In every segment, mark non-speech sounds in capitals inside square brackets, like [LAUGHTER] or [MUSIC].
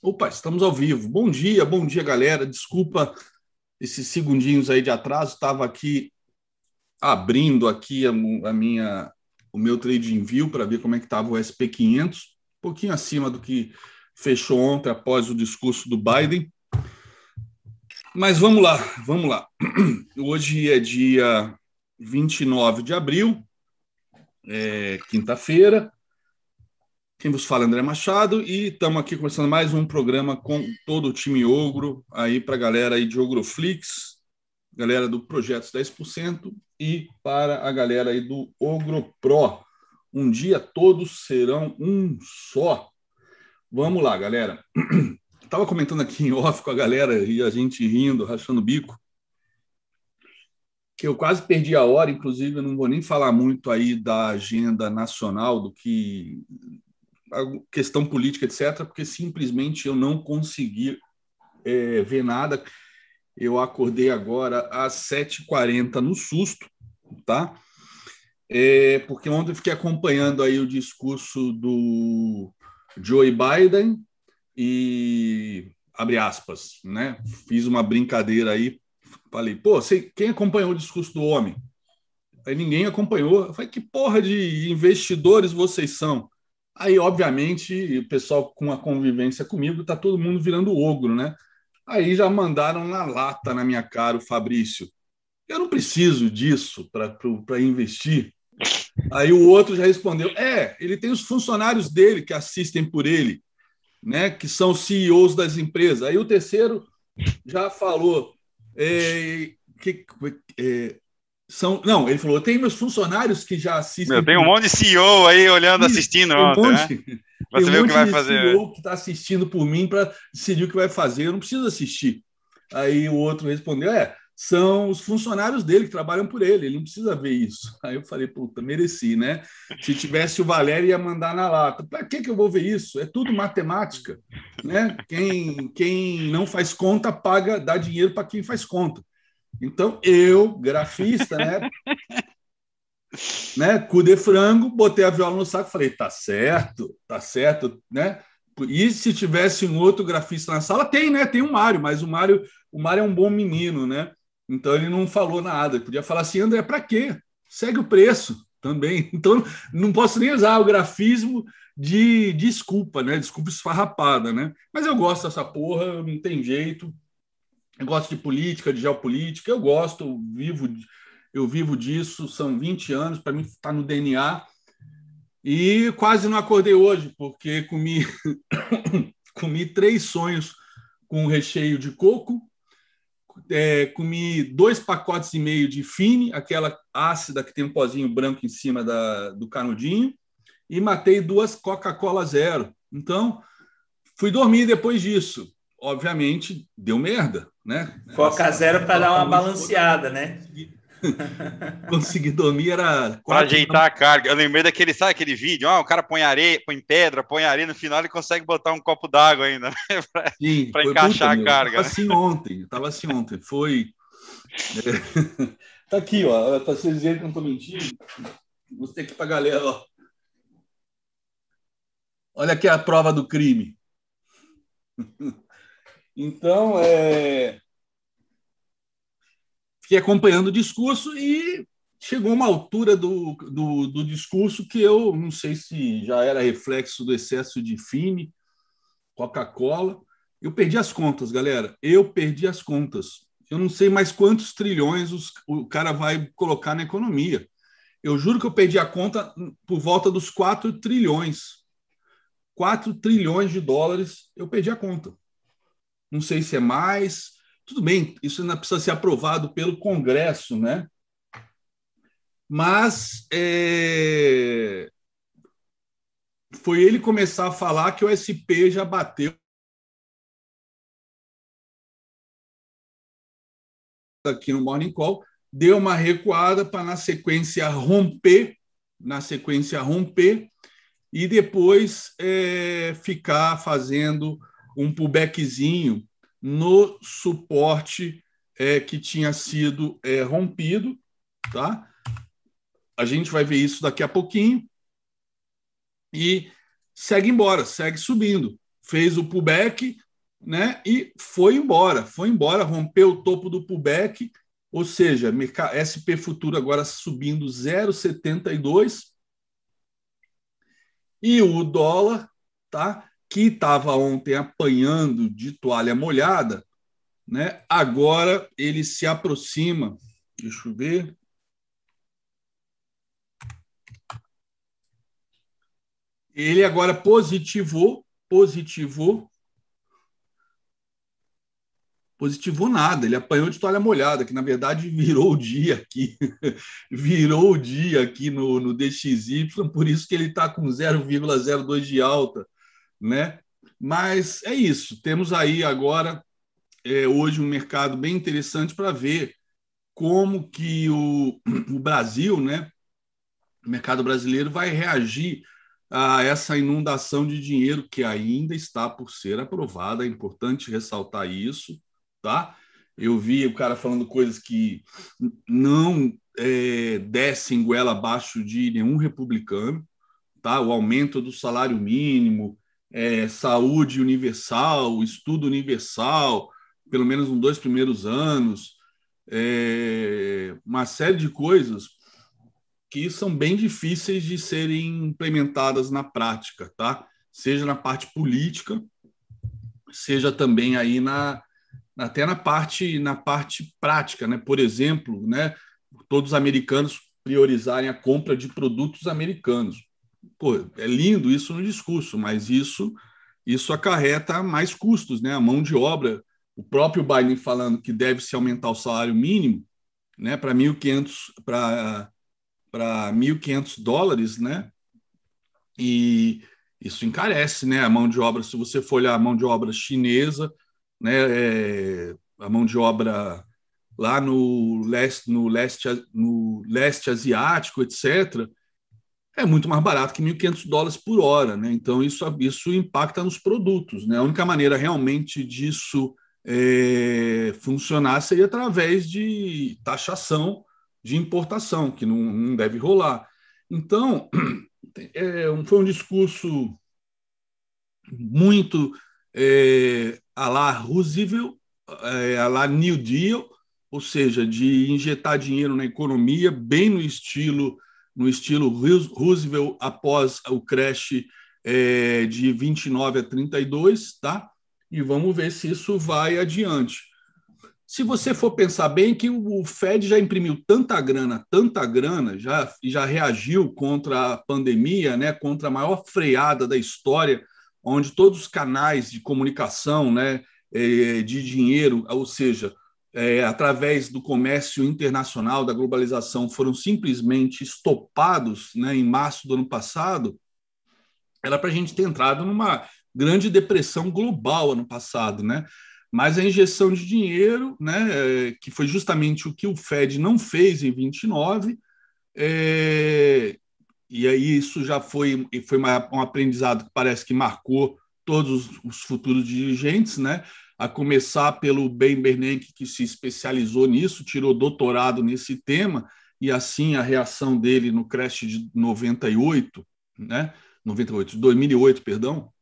Opa, estamos ao vivo. Bom dia, bom dia, galera. Desculpa esses segundinhos aí de atraso. Estava aqui abrindo aqui a, a, minha o meu trade envio para ver como é que estava o SP500, um pouquinho acima do que fechou ontem após o discurso do Biden. Mas vamos lá, vamos lá. [CLEARS THROAT] Hoje é dia 29 de abril, é quinta-feira. Quem vos fala é André Machado e estamos aqui começando mais um programa com todo o time Ogro aí para a galera aí de Ogroflix, galera do Projetos 10% e para a galera aí do Ogro Pro. Um dia todos serão um só. Vamos lá, galera. [CLEARS THROAT] Estava comentando aqui em off com a galera e a gente rindo, rachando o bico, que eu quase perdi a hora, inclusive eu não vou nem falar muito aí da agenda nacional, do que questão política, etc., porque simplesmente eu não consegui é, ver nada. Eu acordei agora às 7h40 no susto, tá? É, porque ontem eu fiquei acompanhando aí o discurso do Joe Biden e abre aspas, né? Fiz uma brincadeira aí, falei, pô, você, quem acompanhou o discurso do homem? Aí ninguém acompanhou. Eu falei, que porra de investidores vocês são? Aí, obviamente, o pessoal com a convivência comigo, tá todo mundo virando ogro, né? Aí já mandaram na lata na minha cara o Fabrício. Eu não preciso disso para investir. Aí o outro já respondeu: é, ele tem os funcionários dele que assistem por ele, né? Que são CEOs das empresas. Aí o terceiro já falou: é, que, é, são. Não, ele falou: eu tenho meus funcionários que já assistem. Meu, tem um monte de CEO aí olhando, Isso, assistindo um ontem, monte, né? Pra um o que vai fazer. CEO que está assistindo por mim para decidir o que vai fazer. Eu não preciso assistir. Aí o outro respondeu: é, são os funcionários dele que trabalham por ele, ele não precisa ver isso. Aí eu falei, puta, mereci, né? Se tivesse o Valério, ia mandar na lata. Para que, que eu vou ver isso? É tudo matemática. Né? Quem, quem não faz conta paga, dá dinheiro para quem faz conta. Então, eu, grafista, né? [LAUGHS] né, cu de frango, botei a viola no saco, falei, tá certo, tá certo, né? E se tivesse um outro grafista na sala, tem, né? Tem o Mário, mas o Mário, o Mário é um bom menino, né? Então ele não falou nada. Ele podia falar assim, André, para quê? Segue o preço também. [LAUGHS] Então não posso nem usar o grafismo de desculpa, né? Desculpa esfarrapada, né? Mas eu gosto dessa porra, não tem jeito. Eu gosto de política, de geopolítica, eu gosto, eu vivo, eu vivo disso, são 20 anos, para mim está no DNA. E quase não acordei hoje, porque comi, [COUGHS] comi três sonhos com recheio de coco, é, comi dois pacotes e meio de fine, aquela ácida que tem um pozinho branco em cima da, do canudinho, e matei duas Coca-Cola zero. Então, fui dormir depois disso obviamente, deu merda, né? Coca zero para dar uma balanceada, né? [LAUGHS] Consegui dormir era. Para ajeitar a carga. Eu lembrei daquele, sabe aquele vídeo? Ah, o cara põe areia, põe pedra, põe areia, no final ele consegue botar um copo d'água ainda, [LAUGHS] né? para encaixar a carga. Estava assim ontem, estava assim ontem. Foi. É... [LAUGHS] tá aqui, ó. Para vocês dizerem que eu não estou mentindo, mostrei aqui para a galera, ó. Olha aqui a prova do crime. Então, é... fiquei acompanhando o discurso e chegou uma altura do, do, do, discurso que eu não sei se já era reflexo do excesso de fine, Coca-Cola. Eu perdi as contas, galera. Eu perdi as contas. Eu não sei mais quantos trilhões os, o cara vai colocar na economia. Eu juro que eu perdi a conta por volta dos 4 trilhões. 4 trilhões de dólares, eu perdi a conta não sei se é mais. Tudo bem, isso ainda precisa ser aprovado pelo Congresso, né? Mas é... foi ele começar a falar que o SP já bateu aqui no Morning Call, deu uma recuada para na sequência romper, na sequência romper e depois é, ficar fazendo um pullbackzinho no suporte é, que tinha sido é, rompido, tá? A gente vai ver isso daqui a pouquinho e segue embora, segue subindo. fez o pullback, né? E foi embora, foi embora, rompeu o topo do pullback, ou seja, SP futuro agora subindo 0,72 e o dólar, tá? Que estava ontem apanhando de toalha molhada, né? Agora ele se aproxima. Deixa eu ver. Ele agora positivou, positivou. Positivou nada, ele apanhou de toalha molhada, que na verdade [LAUGHS] virou o dia aqui, [LAUGHS] virou o dia aqui no, no DXY, por isso que ele está com 0,02 de alta, né? Mas é isso, temos aí agora, é, hoje, um mercado bem interessante para ver como que o, [CLEARS THROAT] o Brasil, né, o mercado brasileiro vai reagir a essa inundação de dinheiro que ainda está por ser aprovada. É importante ressaltar isso, tá? Eu vi o cara falando coisas que não é, descem goela abaixo de nenhum republicano, tá? O aumento do salário mínimo, é, saúde universal, estudo universal, pelo menos nos dois primeiros anos, é, uma série de coisas que são bem difíceis de serem implementadas na prática, tá? Seja na parte política, seja também aí na até na parte na parte prática, né? Por exemplo, né? Todos os americanos priorizarem a compra de produtos americanos. Pô, é lindo isso no discurso, mas isso isso acarreta mais custos, né? A mão de obra, o próprio Biden falando que deve se aumentar o salário mínimo, né? Para 1.500 para para 1.500 dólares, né? E isso encarece, né? A mão de obra, se você for olhar a mão de obra chinesa, né? É, a mão de obra lá no leste, no leste, no leste asiático, etc., é muito mais barato que 1.500 dólares por hora, né? Então isso isso impacta nos produtos, né? A única maneira realmente disso é, funcionar seria através de taxação de importação, que não, não deve rolar. Então, [CLEARS THROAT] é, foi um discurso muito é, a lá Roosevelt, é, a lá New Deal, ou seja, de injetar dinheiro na economia, bem no estilo no estilo Roosevelt após o crash é, de 29 a 32, tá? E vamos ver se isso vai adiante. Se você for pensar bem que o Fed já imprimiu tanta grana, tanta grana, já, já reagiu contra a pandemia, né, contra a maior freada da história, onde todos os canais de comunicação, né, é, de dinheiro, ou seja, é, através do comércio internacional, da globalização, foram simplesmente estopados né, em março do ano passado, era para a gente ter entrado numa grande depressão global ano passado, né? Mas a injeção de dinheiro, né, é, que foi justamente o que o Fed não fez em 29, é, e aí isso já foi, foi um aprendizado que parece que marcou todos os futuros dirigentes, né? A começar pelo Ben Bernanke, que se especializou nisso, tirou doutorado nesse tema, e assim a reação dele no crash de 98, né? 98, 2008, perdão,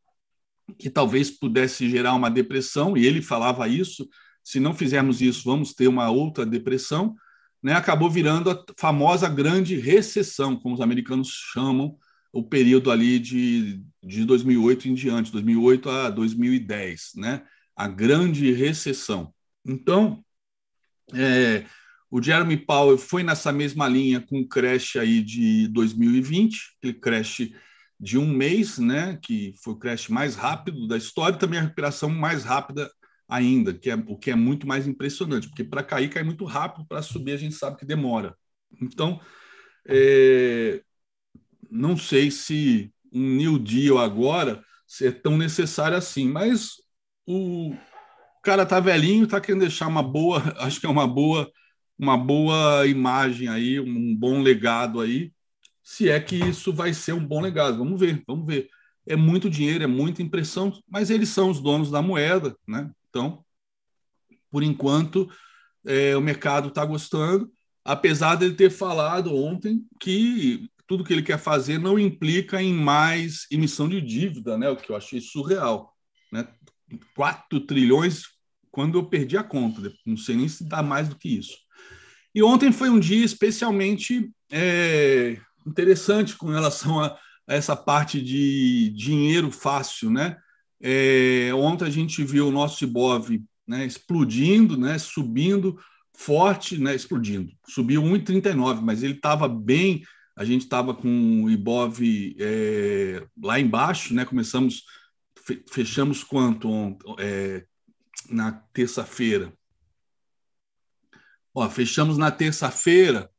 que talvez pudesse gerar uma depressão, e ele falava isso, se não fizermos isso, vamos ter uma outra depressão, né? acabou virando a famosa grande recessão, como os americanos chamam o período ali de, de 2008 em diante, 2008 a 2010, né? A grande recessão. Então, é, o Jeremy Powell foi nessa mesma linha com o crash aí de 2020, aquele crash de um mês, né, que foi o crash mais rápido da história, e também a recuperação mais rápida ainda, que é o que é muito mais impressionante, porque para cair cai muito rápido, para subir a gente sabe que demora. Então, é, não sei se um New Deal agora é tão necessário assim, mas o cara tá velhinho, tá querendo deixar uma boa, [LAUGHS] acho que é uma boa, uma boa imagem aí, um bom legado aí se é que isso vai ser um bom legado. Vamos ver, vamos ver. É muito dinheiro, é muita impressão, mas eles são os donos da moeda, né? Então, por enquanto, é, o mercado está gostando, apesar dele ter falado ontem que tudo que ele quer fazer não implica em mais emissão de dívida, né? O que eu achei surreal. 4 trilhões quando eu perdi a conta. Não sei nem se dá mais do que isso. E ontem foi um dia especialmente é, interessante com relação a, a, essa parte de dinheiro fácil, né? É, ontem a gente viu o nosso Ibov né, explodindo, né, subindo forte, né, explodindo. Subiu 1,39, mas ele estava bem. A gente estava com o Ibov é, lá embaixo, né? Começamos, fechamos quanto é, na terça-feira? Ó, fechamos na terça-feira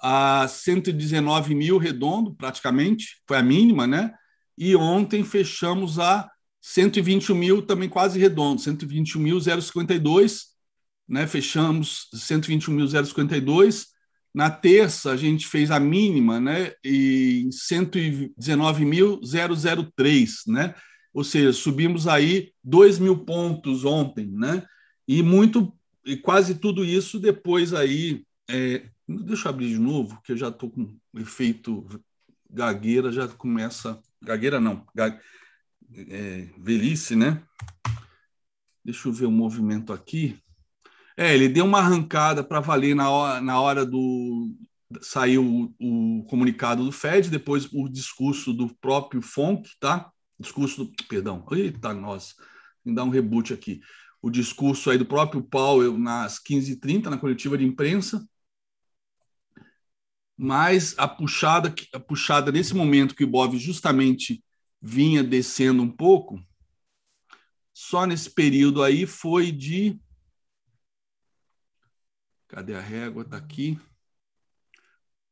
a 119 mil redondo, praticamente, foi a mínima, né? E ontem fechamos a 121 mil, também quase redondo, 121.052, né? Fechamos 121.052. Na terça, a gente fez a mínima, né? E 119.003, né? Ou seja, subimos aí 2 mil pontos ontem, né? E muito e quase tudo isso depois aí. É, deixa eu abrir de novo, que eu já estou com efeito gagueira, já começa. Gagueira não, é, velhice, né? Deixa eu ver o movimento aqui. É, ele deu uma arrancada para valer na hora, na hora do. Saiu o, o, comunicado do Fed, depois o discurso do próprio Fonk, tá? Discurso do. Perdão. Eita, nossa. Me dá um reboot aqui o discurso aí do próprio Powell nas 15h30, na coletiva de imprensa. Mas a puxada, a puxada nesse momento que o Ibov justamente vinha descendo um pouco, só nesse período aí foi de. Cadê a régua? Está aqui.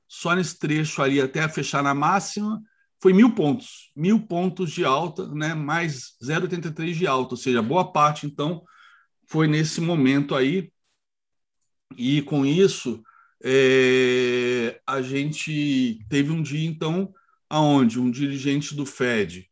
Só nesse trecho ali até fechar na máxima, foi mil pontos. Mil pontos de alta, né? mais 0,83 de alta, ou seja, boa parte, então, foi nesse momento aí, e com isso é, a gente teve um dia, então, aonde um dirigente do Fed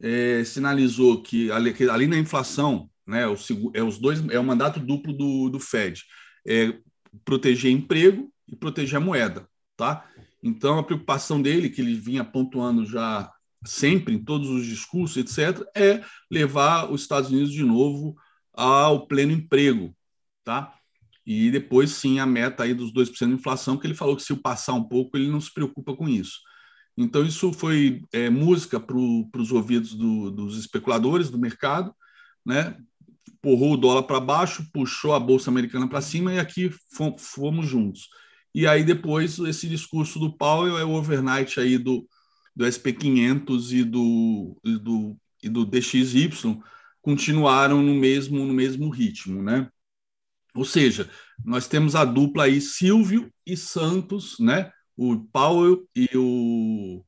é, sinalizou que, ali na inflação, né, o, é os dois, é o mandato duplo do, do Fed, é proteger emprego e proteger a moeda, tá? Então, a preocupação dele, que ele vinha pontuando já sempre em todos os discursos, etc., é levar os Estados Unidos de novo ao pleno emprego, tá? E depois, sim, a meta aí dos 2% de inflação, que ele falou que se o passar um pouco, ele não se preocupa com isso. Então, isso foi é, música para os ouvidos do, dos especuladores do mercado, né? Porrou o dólar para baixo, puxou a Bolsa Americana para cima e aqui fomos juntos. E aí, depois, esse discurso do Powell é o overnight aí do, do SP500 e do, e do, e do DXY, continuaram no mesmo, no mesmo ritmo, né? Ou seja, nós temos a dupla aí Silvio e Santos, né? O Powell e o,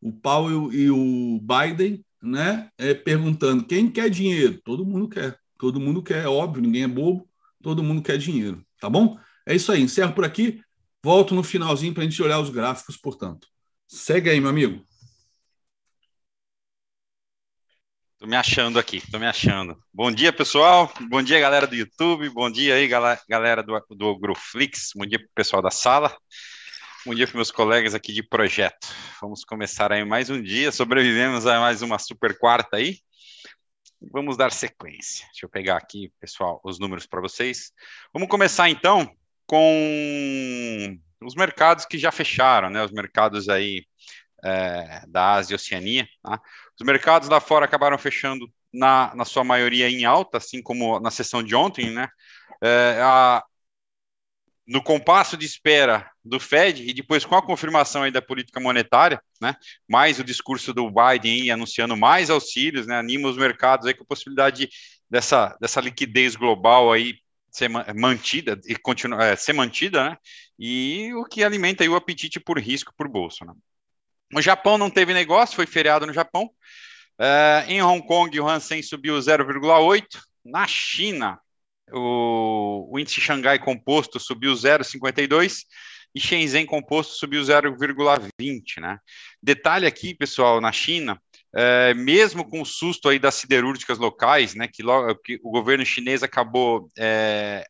o Powell e o Biden, né? É, perguntando quem quer dinheiro? Todo mundo quer, todo mundo quer, é óbvio, ninguém é bobo, todo mundo quer dinheiro, tá bom? É isso aí, encerro por aqui, volto no finalzinho para a gente olhar os gráficos, portanto. Segue aí, meu amigo. Tô me achando aqui, tô me achando. Bom dia, pessoal. Bom dia, galera do YouTube. Bom dia aí, galera do, do Groflix. Bom dia pro pessoal da sala. Bom dia para meus colegas aqui de projeto. Vamos começar aí mais um dia. Sobrevivemos a mais uma super quarta aí. Vamos dar sequência. Deixa eu pegar aqui, pessoal, os números para vocês. Vamos começar então com os mercados que já fecharam, né? Os mercados aí é, da Ásia e Oceania. Tá? Os mercados lá fora acabaram fechando na, na sua maioria em alta, assim como na sessão de ontem, né? É, a, no compasso de espera do Fed e depois com a confirmação aí da política monetária, né, mais o discurso do Biden aí, anunciando mais auxílios, né, anima os mercados aí com a possibilidade dessa, dessa liquidez global aí ser mantida e continuar é, ser mantida, né, e o que alimenta o apetite por risco por bolsa, né. O Japão não teve negócio, foi feriado no Japão. Uh, em Hong Kong, o Hansen subiu 0,8. Na China, o, o índice Xangai composto subiu 0,52 e Shenzhen composto subiu 0,20, né? Detalhe aqui, pessoal, na China, é, mesmo com o susto aí das siderúrgicas locais, né, que, logo, que o governo chinês acabou é,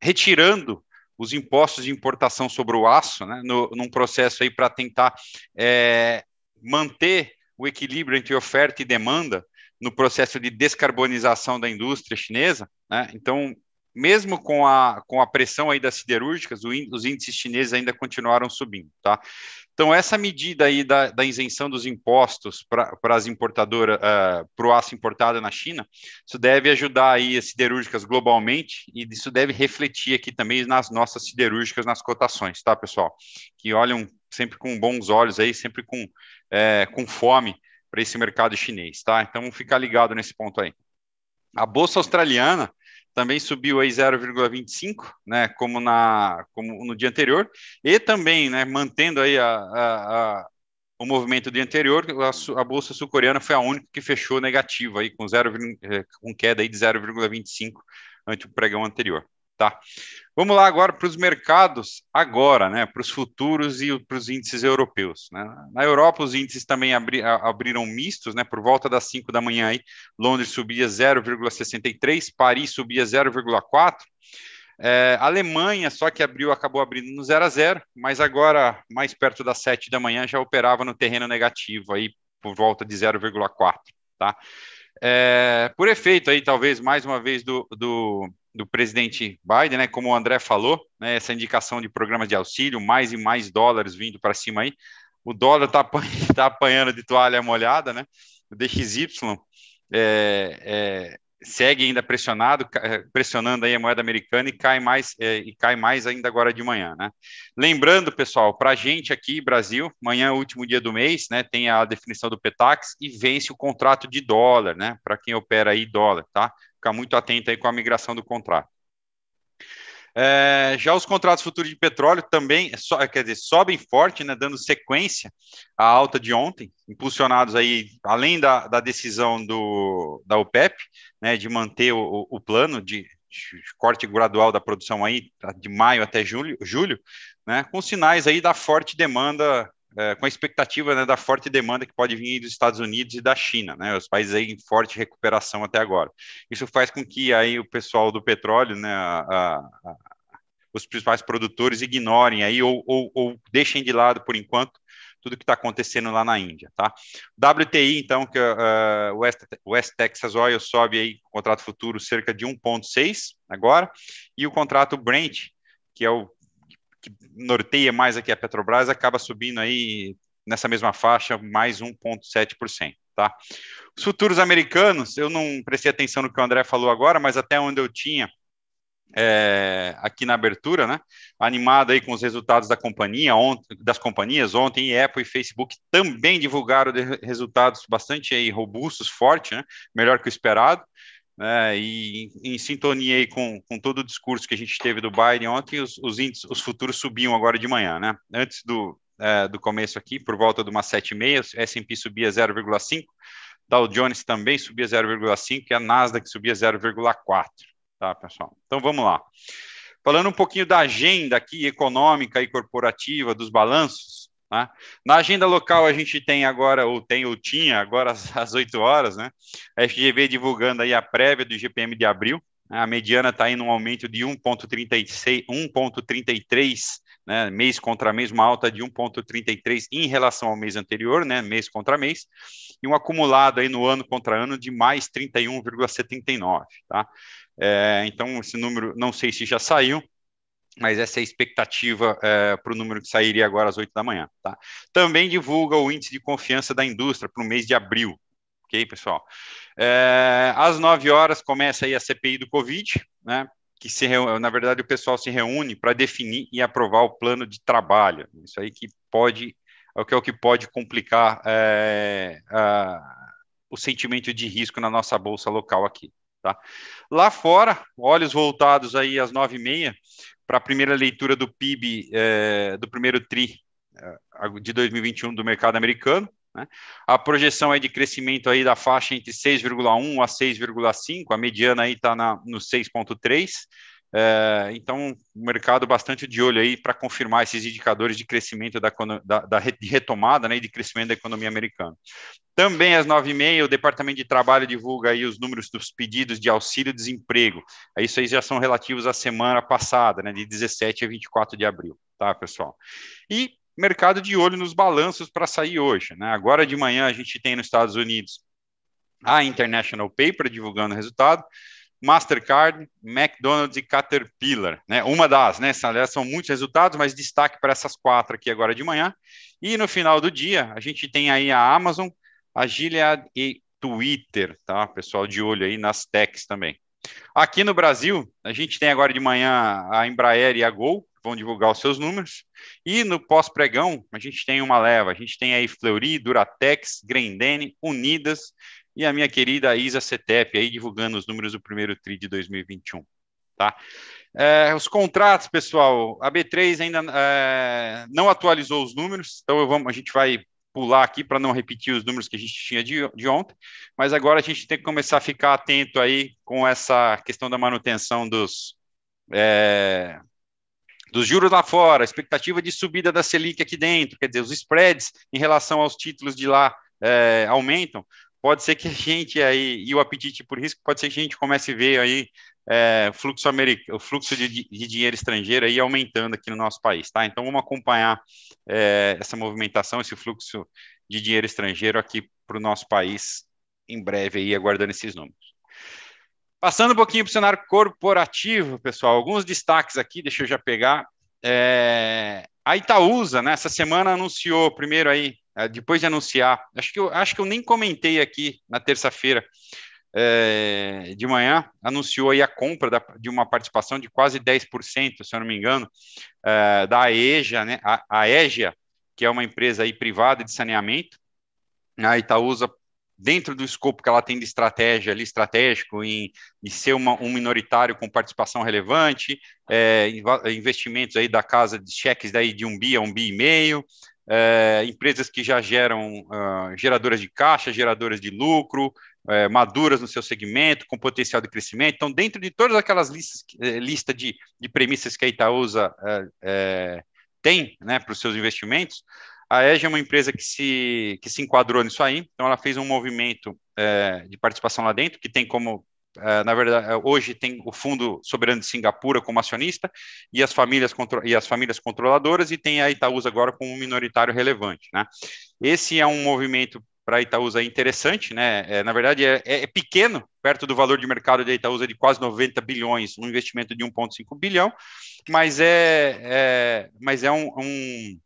retirando os impostos de importação sobre o aço, né, no, num processo aí para tentar é, manter o equilíbrio entre oferta e demanda, no processo de descarbonização da indústria chinesa, né? Então, mesmo com a, com a pressão aí das siderúrgicas, os índices chineses ainda continuaram subindo, tá? Então, essa medida aí da, da isenção dos impostos para as importadoras, uh, eh, para o aço importado na China, isso deve ajudar aí as siderúrgicas globalmente e isso deve refletir aqui também nas nossas siderúrgicas, nas cotações, tá, pessoal? Que olham sempre com bons olhos aí, sempre com, é, com fome para esse mercado chinês, tá? Então, ficar ligado nesse ponto aí. A Bolsa Australiana, também subiu aí 0,25, né, como, na, como no dia anterior, e também, né, mantendo aí a, a, a o movimento do dia anterior, a, a bolsa sul-coreana foi a única que fechou negativa aí com zero, eh, com queda aí de 0,25 ante o pregão anterior. Tá. Vamos lá agora para os mercados, agora, né, para os futuros e para os índices europeus. Né? Na Europa, os índices também abri, abriram mistos, né, por volta das 5 da manhã, aí, Londres subia 0,63, Paris subia 0,4, é, Alemanha, só que abriu, acabou abrindo no 0 a 0, mas agora, mais perto das 7 da manhã, já operava no terreno negativo, aí por volta de 0,4, tá? É, por efeito aí, talvez, mais uma vez, do, do do presidente Biden, né, como o André falou, né, essa indicação de programas de auxílio, mais e mais dólares vindo para cima aí, o dólar está [LAUGHS] tá apanhando de toalha molhada, né, o DXY é, é, segue ainda pressionado, é, pressionando aí a moeda americana e cai mais é, e cai mais ainda agora de manhã, né? Lembrando, pessoal, para a gente aqui, Brasil, amanhã é o último dia do mês, né? Tem a definição do Petax e vence o contrato de dólar, né? Para quem opera aí dólar, tá? Ficar muito atento aí com a migração do contrato. É, já os contratos futuros de petróleo também, so, quer dizer, sobem forte, né, dando sequência à alta de ontem, impulsionados aí, além da, da decisão do, da OPEP, né, de manter o, o plano de, de, corte gradual da produção aí, de maio até julho, julho né, com sinais aí da forte demanda é, com a expectativa né, da forte demanda que pode vir dos Estados Unidos e da China, né, os países aí em forte recuperação até agora. Isso faz com que aí o pessoal do petróleo, né, a, a, os principais produtores ignorem aí ou, ou, ou, deixem de lado por enquanto tudo que está acontecendo lá na Índia, tá? WTI, então, que uh, West, West Texas Oil sobe aí, contrato futuro cerca de 1,6 agora, e o contrato Brent, que é o que norteia mais aqui a Petrobras, acaba subindo aí nessa mesma faixa, mais 1,7%. Tá? Os futuros americanos, eu não prestei atenção no que o André falou agora, mas até onde eu tinha é, aqui na abertura, né? Animado aí com os resultados da companhia, ontem, das companhias, ontem Apple e Facebook também divulgaram resultados bastante aí robustos, fortes, né? Melhor que o esperado né, e em, em sintonia com, com todo o discurso que a gente teve do Biden ontem, os, os índices, os futuros subiam agora de manhã, né? Antes do, é, do começo aqui, por volta de uma 7,5, S&P subia 0,5, Dow Jones também subia 0,5 e a Nasdaq subia 0,4, tá, pessoal? Então vamos lá. Falando um pouquinho da agenda aqui econômica e corporativa dos balanços, Tá? Na agenda local, a gente tem agora, ou tem ou tinha, agora às, [LAUGHS] às 8 horas, né? A FGV divulgando aí a prévia do GPM de abril. Né? A mediana está em um aumento de 1,33 né, mês contra mês, uma alta de 1,33 em relação ao mês anterior, né, mês contra mês, e um acumulado aí no ano contra ano de mais 31,79, tá? É, então, esse número, não sei se já saiu, mas essa é a expectativa é, para o número que sairia agora às 8 da manhã. Tá? Também divulga o índice de confiança da indústria para o mês de abril. Ok, pessoal? É, às 9 horas começa aí a CPI do Covid, né? que se na verdade o pessoal se reúne para definir e aprovar o plano de trabalho. Isso aí que pode é o que é pode complicar é, a, o sentimento de risco na nossa bolsa local aqui. Tá? Lá fora, olhos voltados aí às nove e meia, para a primeira leitura do PIB é, do primeiro TRI é, de 2021 do mercado americano. Né? A projeção é de crescimento aí da faixa entre 6,1 a 6,5, a mediana aí está no 6,3. É, então, o mercado bastante de olho aí para confirmar esses indicadores de crescimento da, da, da retomada né, e de crescimento da economia americana. Também às nove e meia, o Departamento de Trabalho divulga aí os números dos pedidos de auxílio-desemprego. Isso aí já são relativos à semana passada, né, de 17 a 24 de abril, tá, pessoal? E mercado de olho nos balanços para sair hoje, né? Agora de manhã a gente tem nos Estados Unidos a International Paper divulgando o resultado, Mastercard, McDonald's e Caterpillar, né? Uma das, né? São muitos resultados, mas destaque para essas quatro aqui agora de manhã. E no final do dia, a gente tem aí a Amazon, a Gilead e Twitter, tá? Pessoal de olho aí nas techs também. Aqui no Brasil, a gente tem agora de manhã a Embraer e a Gol, vão divulgar os seus números. E no pós-pregão, a gente tem uma leva. A gente tem aí Fleury, Duratex, Grendene, Unidas e a minha querida Isa Cetep aí divulgando os números do primeiro TRI de 2021. Tá? É, os contratos, pessoal, a B3 ainda é, não atualizou os números, então vamos, a gente vai pular aqui para não repetir os números que a gente tinha de, de, ontem, mas agora a gente tem que começar a ficar atento aí com essa questão da manutenção dos, é, dos juros lá fora, expectativa de subida da Selic aqui dentro, quer dizer, os spreads em relação aos títulos de lá é, aumentam, pode ser que a gente aí, e o apetite por risco, pode ser que a gente comece a ver aí é, fluxo americano, o fluxo de, de, dinheiro estrangeiro aí aumentando aqui no nosso país, tá? Então vamos acompanhar é, essa movimentação, esse fluxo de dinheiro estrangeiro aqui para o nosso país em breve aí, aguardando esses números. Passando um pouquinho para o cenário corporativo, pessoal, alguns destaques aqui, deixa eu já pegar. É, a Itaúsa, né, essa semana anunciou primeiro aí é, depois de anunciar, acho que eu, acho que eu nem comentei aqui na terça-feira é, de manhã, anunciou aí a compra da, de uma participação de quase 10%, se eu não me engano, é, da AEGA, né, a, a que é uma empresa aí privada de saneamento. A Itaúsa, dentro do escopo que ela tem de estratégia ali, estratégico, em, em ser uma, um minoritário com participação relevante, é, investimentos aí da casa de cheques daí de um bi a um bi e meio, é, empresas que já geram uh, geradoras de caixa, geradoras de lucro, é, maduras no seu segmento, com potencial de crescimento. Então, dentro de todas aquelas listas é, lista de, de premissas que a Itaúsa é, é, tem né, para os seus investimentos, a EGE é uma empresa que se, que se enquadrou nisso aí, então ela fez um movimento é, de participação lá dentro, que tem como Uh, na verdade, hoje tem o Fundo Soberano de Singapura como acionista e as famílias, e as famílias controladoras, e tem a Itaúsa agora como minoritário relevante. Né? Esse é um movimento para a Itaúsa interessante, né? É, na verdade, é, é, pequeno, perto do valor de mercado da Itaúsa de quase 90 bilhões, um investimento de 1,5 bilhão, mas é, é, mas é um, um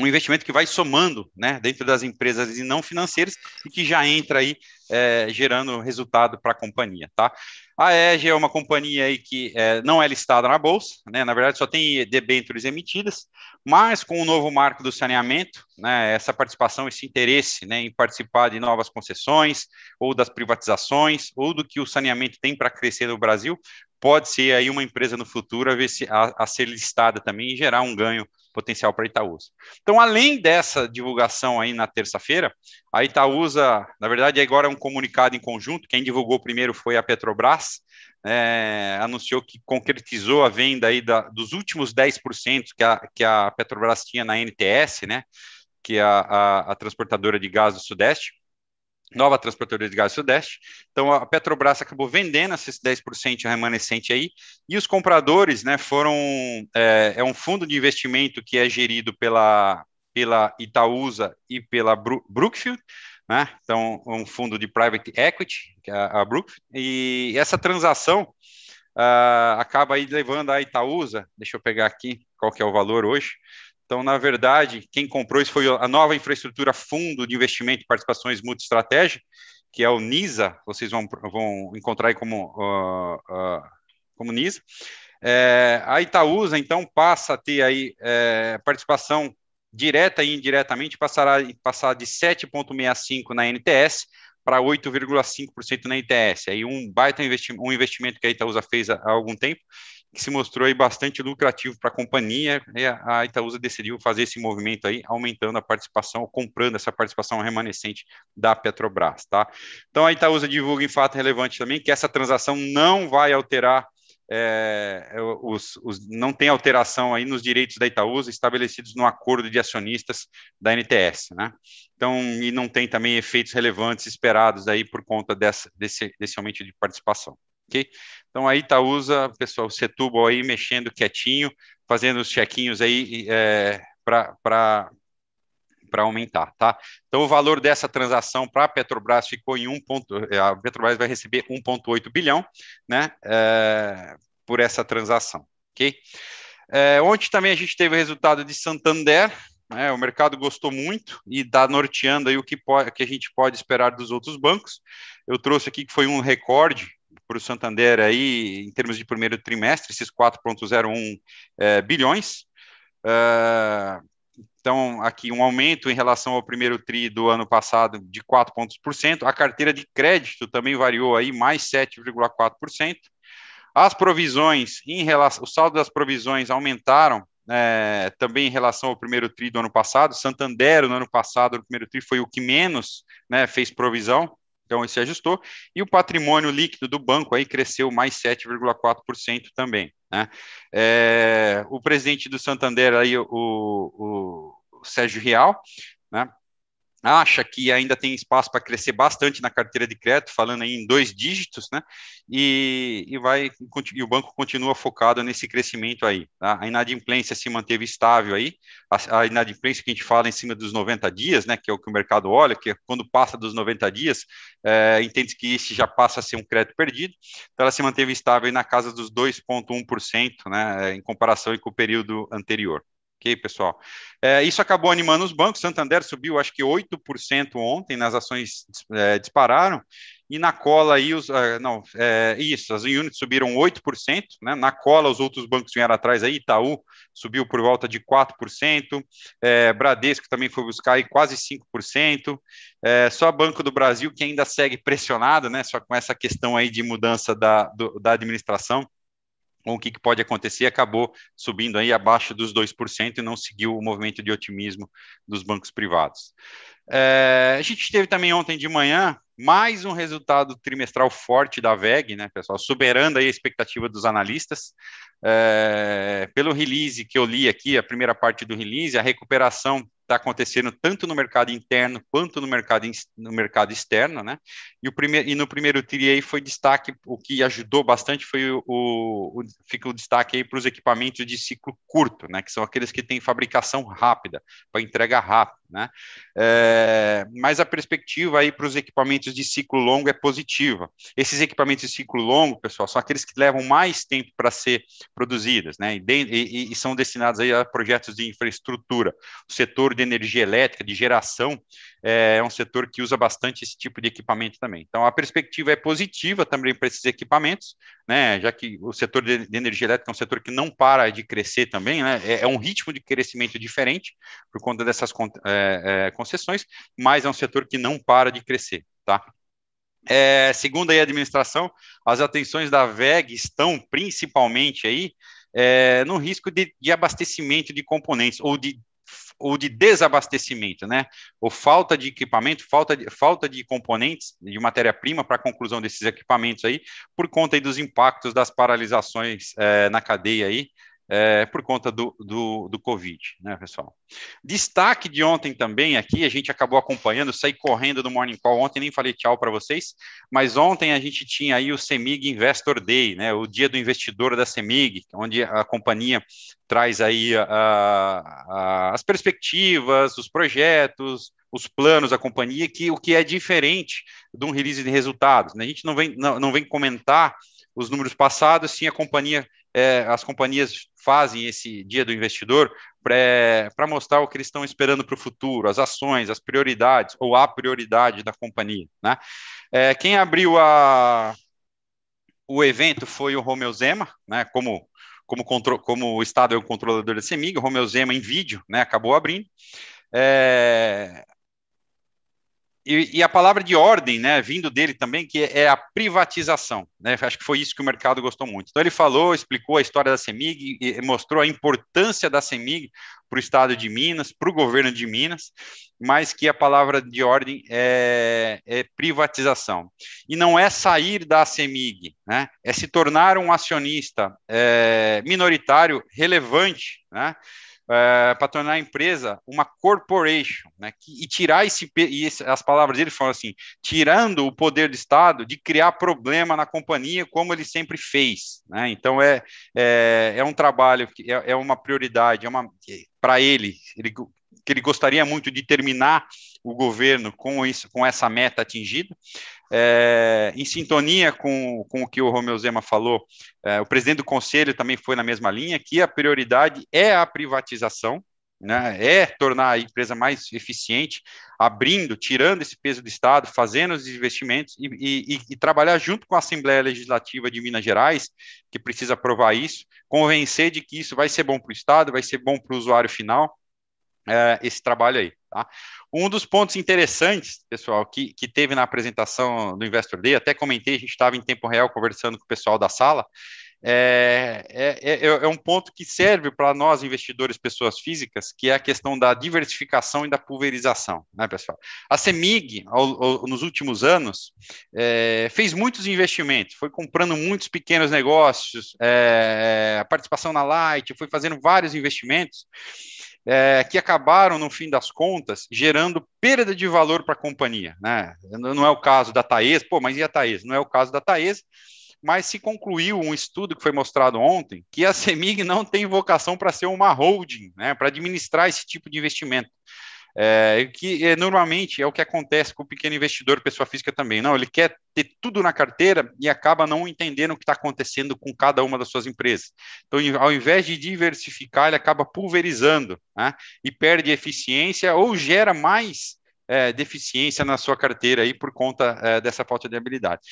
um investimento que vai somando né, dentro das empresas e não financeiras e que já entra aí é, gerando resultado para a companhia. Tá? A EGE é uma companhia aí que é, não é listada na Bolsa, né, na verdade só tem debêntures emitidas, mas com o novo marco do saneamento, né, essa participação, esse interesse né, em participar de novas concessões ou das privatizações ou do que o saneamento tem para crescer no Brasil, pode ser aí uma empresa no futuro a, ver se, a, a ser listada também e gerar um ganho potencial para Itaúsa. Então, além dessa divulgação aí na terça-feira, a Itaúsa, na verdade, agora é um comunicado em conjunto, quem divulgou primeiro foi a Petrobras, é, anunciou que concretizou a venda aí da, dos últimos 10% que a, que a Petrobras tinha na NTS, né, que é a, a, a transportadora de gás do Sudeste, nova transportadora de gás sudeste. Então a Petrobras acabou vendendo esses 10% remanescente aí, e os compradores, né, foram é, é, um fundo de investimento que é gerido pela pela Itaúsa e pela Brookfield, né? Então um fundo de private equity, que é a Brookfield, e essa transação uh, acaba aí levando a Itaúsa, deixa eu pegar aqui qual que é o valor hoje, então, na verdade, quem comprou isso foi a nova infraestrutura Fundo de Investimento e Participações Multiestratégia, que é o NISA, vocês vão, vão encontrar aí como, uh, uh, como NISA. É, a Itaúsa, então, passa a ter aí é, participação direta e indiretamente, passará passar de 7,65% na NTS para 8,5% na ITS. Aí um baita investimento, um investimento que a Itaúsa fez há, há algum tempo, que se mostrou aí bastante lucrativo para a companhia, e a Itaúsa decidiu fazer esse movimento aí, aumentando a participação, comprando essa participação remanescente da Petrobras, tá? Então a Itaúsa divulga em fato relevante também que essa transação não vai alterar é, os, os, não tem alteração aí nos direitos da Itaúsa estabelecidos no acordo de acionistas da NTS, né? Então, e não tem também efeitos relevantes esperados aí por conta dessa, desse, desse aumento de participação ok? Então a Itaúsa, pessoal, Setúbal aí mexendo quietinho, fazendo os chequinhos aí é, para para aumentar, tá? Então o valor dessa transação para a Petrobras ficou em 1. Ponto, é, a Petrobras vai receber 1,8 bilhão, né? É, por essa transação, ok? É, ontem também a gente teve o resultado de Santander, né? O mercado gostou muito e está norteando aí o que, pode, que a gente pode esperar dos outros bancos. Eu trouxe aqui que foi um recorde para o Santander aí em termos de primeiro trimestre, esses 4,01 é, bilhões. É, então, aqui um aumento em relação ao primeiro TRI do ano passado de 4 pontos por cento. A carteira de crédito também variou aí mais 7,4%. As provisões, em relação, o saldo das provisões aumentaram é, também em relação ao primeiro TRI do ano passado. Santander, no ano passado, no primeiro TRI, foi o que menos né, fez provisão, então isso se ajustou. E o patrimônio líquido do banco aí cresceu mais 7,4% também. Né? É, o presidente do Santander, aí, o, o Sérgio Real, né, acha que ainda tem espaço para crescer bastante na carteira de crédito, falando aí em dois dígitos, né? E, e vai e o banco continua focado nesse crescimento aí. Tá? A inadimplência se manteve estável aí. A, a, inadimplência que a gente fala em cima dos 90 dias, né? Que é o que o mercado olha, que é quando passa dos 90 dias, é, entende que esse já passa a ser um crédito perdido. Então ela se manteve estável na casa dos 2,1%, né? Em comparação com o período anterior. Ok, pessoal? É, isso acabou animando os bancos. Santander subiu, acho que 8% ontem, nas ações é, dispararam. E na cola aí, os, uh, não, é, isso, as units subiram 8%, né? Na cola, os outros bancos vieram atrás aí, Itaú subiu por volta de 4%, é, Bradesco também foi buscar aí quase 5%, é, só Banco do Brasil que ainda segue pressionado, né? Só com essa questão aí de mudança da, do, da administração o que, que, pode acontecer, acabou subindo aí abaixo dos 2% e não seguiu o movimento de otimismo dos bancos privados. É, a gente teve também ontem de manhã mais um resultado trimestral forte da VEG, né, pessoal, superando aí a expectativa dos analistas. É, pelo release que eu li aqui, a primeira parte do release, a recuperação está acontecendo tanto no mercado interno quanto no mercado, no mercado externo, né? E, o primeiro, e no primeiro TRI aí foi destaque, o que ajudou bastante foi o, o, o fica o destaque aí para os equipamentos de ciclo curto, né? Que são aqueles que têm fabricação rápida, para entrega rápida, né? É, mas a perspectiva aí para os equipamentos de ciclo longo é positiva. Esses equipamentos de ciclo longo, pessoal, são aqueles que levam mais tempo para ser produzidos, né? E, e, e, são destinados aí a projetos de infraestrutura. O setor de energia elétrica, de geração, é, é um setor que usa bastante esse tipo de equipamento também. Então, a perspectiva é positiva também para esses equipamentos, né? Já que o setor de, de, energia elétrica é um setor que não para de crescer também, né? É, é um ritmo de crescimento diferente por conta dessas é, é, concessões, mas é um setor que não para de crescer, tá? É, segundo a administração, as atenções da VEG estão principalmente aí é, no risco de, de, abastecimento de componentes ou de, ou de desabastecimento, né? Ou falta de equipamento, falta de, falta de componentes, de matéria-prima para a conclusão desses equipamentos aí, por conta aí dos impactos das paralisações é, na cadeia aí, é, por conta do, do, do, Covid, né, pessoal? Destaque de ontem também aqui, a gente acabou acompanhando, saí correndo do Morning Call ontem, nem falei tchau para vocês, mas ontem a gente tinha aí o CEMIG Investor Day, né, o dia do investidor da CEMIG, onde a companhia traz aí a, a, as perspectivas, os projetos, os planos da companhia, que o que é diferente de um release de resultados. Né? A gente não vem, não, não vem comentar os números passados, sim a companhia é, as companhias fazem esse dia do investidor para mostrar o que eles estão esperando para o futuro, as ações, as prioridades, ou a prioridade da companhia. Né? É, quem abriu a, o evento foi o Romeu Zema, né, como, como, contro, como o Estado é o controlador da CEMIG, o Romeu Zema em vídeo né, acabou abrindo. É, e, e, a palavra de ordem, né, vindo dele também, que é a privatização, né, acho que foi isso que o mercado gostou muito. Então ele falou, explicou a história da CEMIG e mostrou a importância da CEMIG para o Estado de Minas, para o governo de Minas, mas que a palavra de ordem é, é privatização. E não é sair da CEMIG, né, é se tornar um acionista é, minoritário relevante, né, é, para tornar a empresa uma corporation, né, que, e tirar esse, e esse, as palavras dele falam assim, tirando o poder do Estado de criar problema na companhia, como ele sempre fez, né, então é, é, é um trabalho, é, é uma prioridade, é uma, para ele, ele que ele gostaria muito de terminar o governo com isso, com essa meta atingida. É, em sintonia com, com o que o Romeu Zema falou, é, o presidente do conselho também foi na mesma linha, que a prioridade é a privatização, né, é tornar a empresa mais eficiente, abrindo, tirando esse peso do Estado, fazendo os investimentos e, e, e trabalhar junto com a Assembleia Legislativa de Minas Gerais, que precisa aprovar isso, convencer de que isso vai ser bom para o Estado, vai ser bom para o usuário final, é, esse trabalho aí. Tá? Um dos pontos interessantes, pessoal, que, que teve na apresentação do Investor Day, até comentei, a gente estava em tempo real conversando com o pessoal da sala, é, é, é, é um ponto que serve para nós, investidores, pessoas físicas, que é a questão da diversificação e da pulverização, né, pessoal? A CEMIG, ao, ao, nos últimos anos, é, fez muitos investimentos, foi comprando muitos pequenos negócios, é, a participação na Light, foi fazendo vários investimentos, é, que acabaram, no fim das contas, gerando perda de valor para a companhia. Né? Não é o caso da Taesa, pô, mas e a Taesa? Não é o caso da Taesa, mas se concluiu um estudo que foi mostrado ontem que a CEMIG não tem vocação para ser uma holding, né, para administrar esse tipo de investimento. É, que é, normalmente é o que acontece com o pequeno investidor, pessoa física também. Não, ele quer ter tudo na carteira e acaba não entendendo o que está acontecendo com cada uma das suas empresas. Então, ao invés de diversificar, ele acaba pulverizando né, e perde eficiência ou gera mais é, deficiência na sua carteira aí por conta é, dessa falta de habilidade.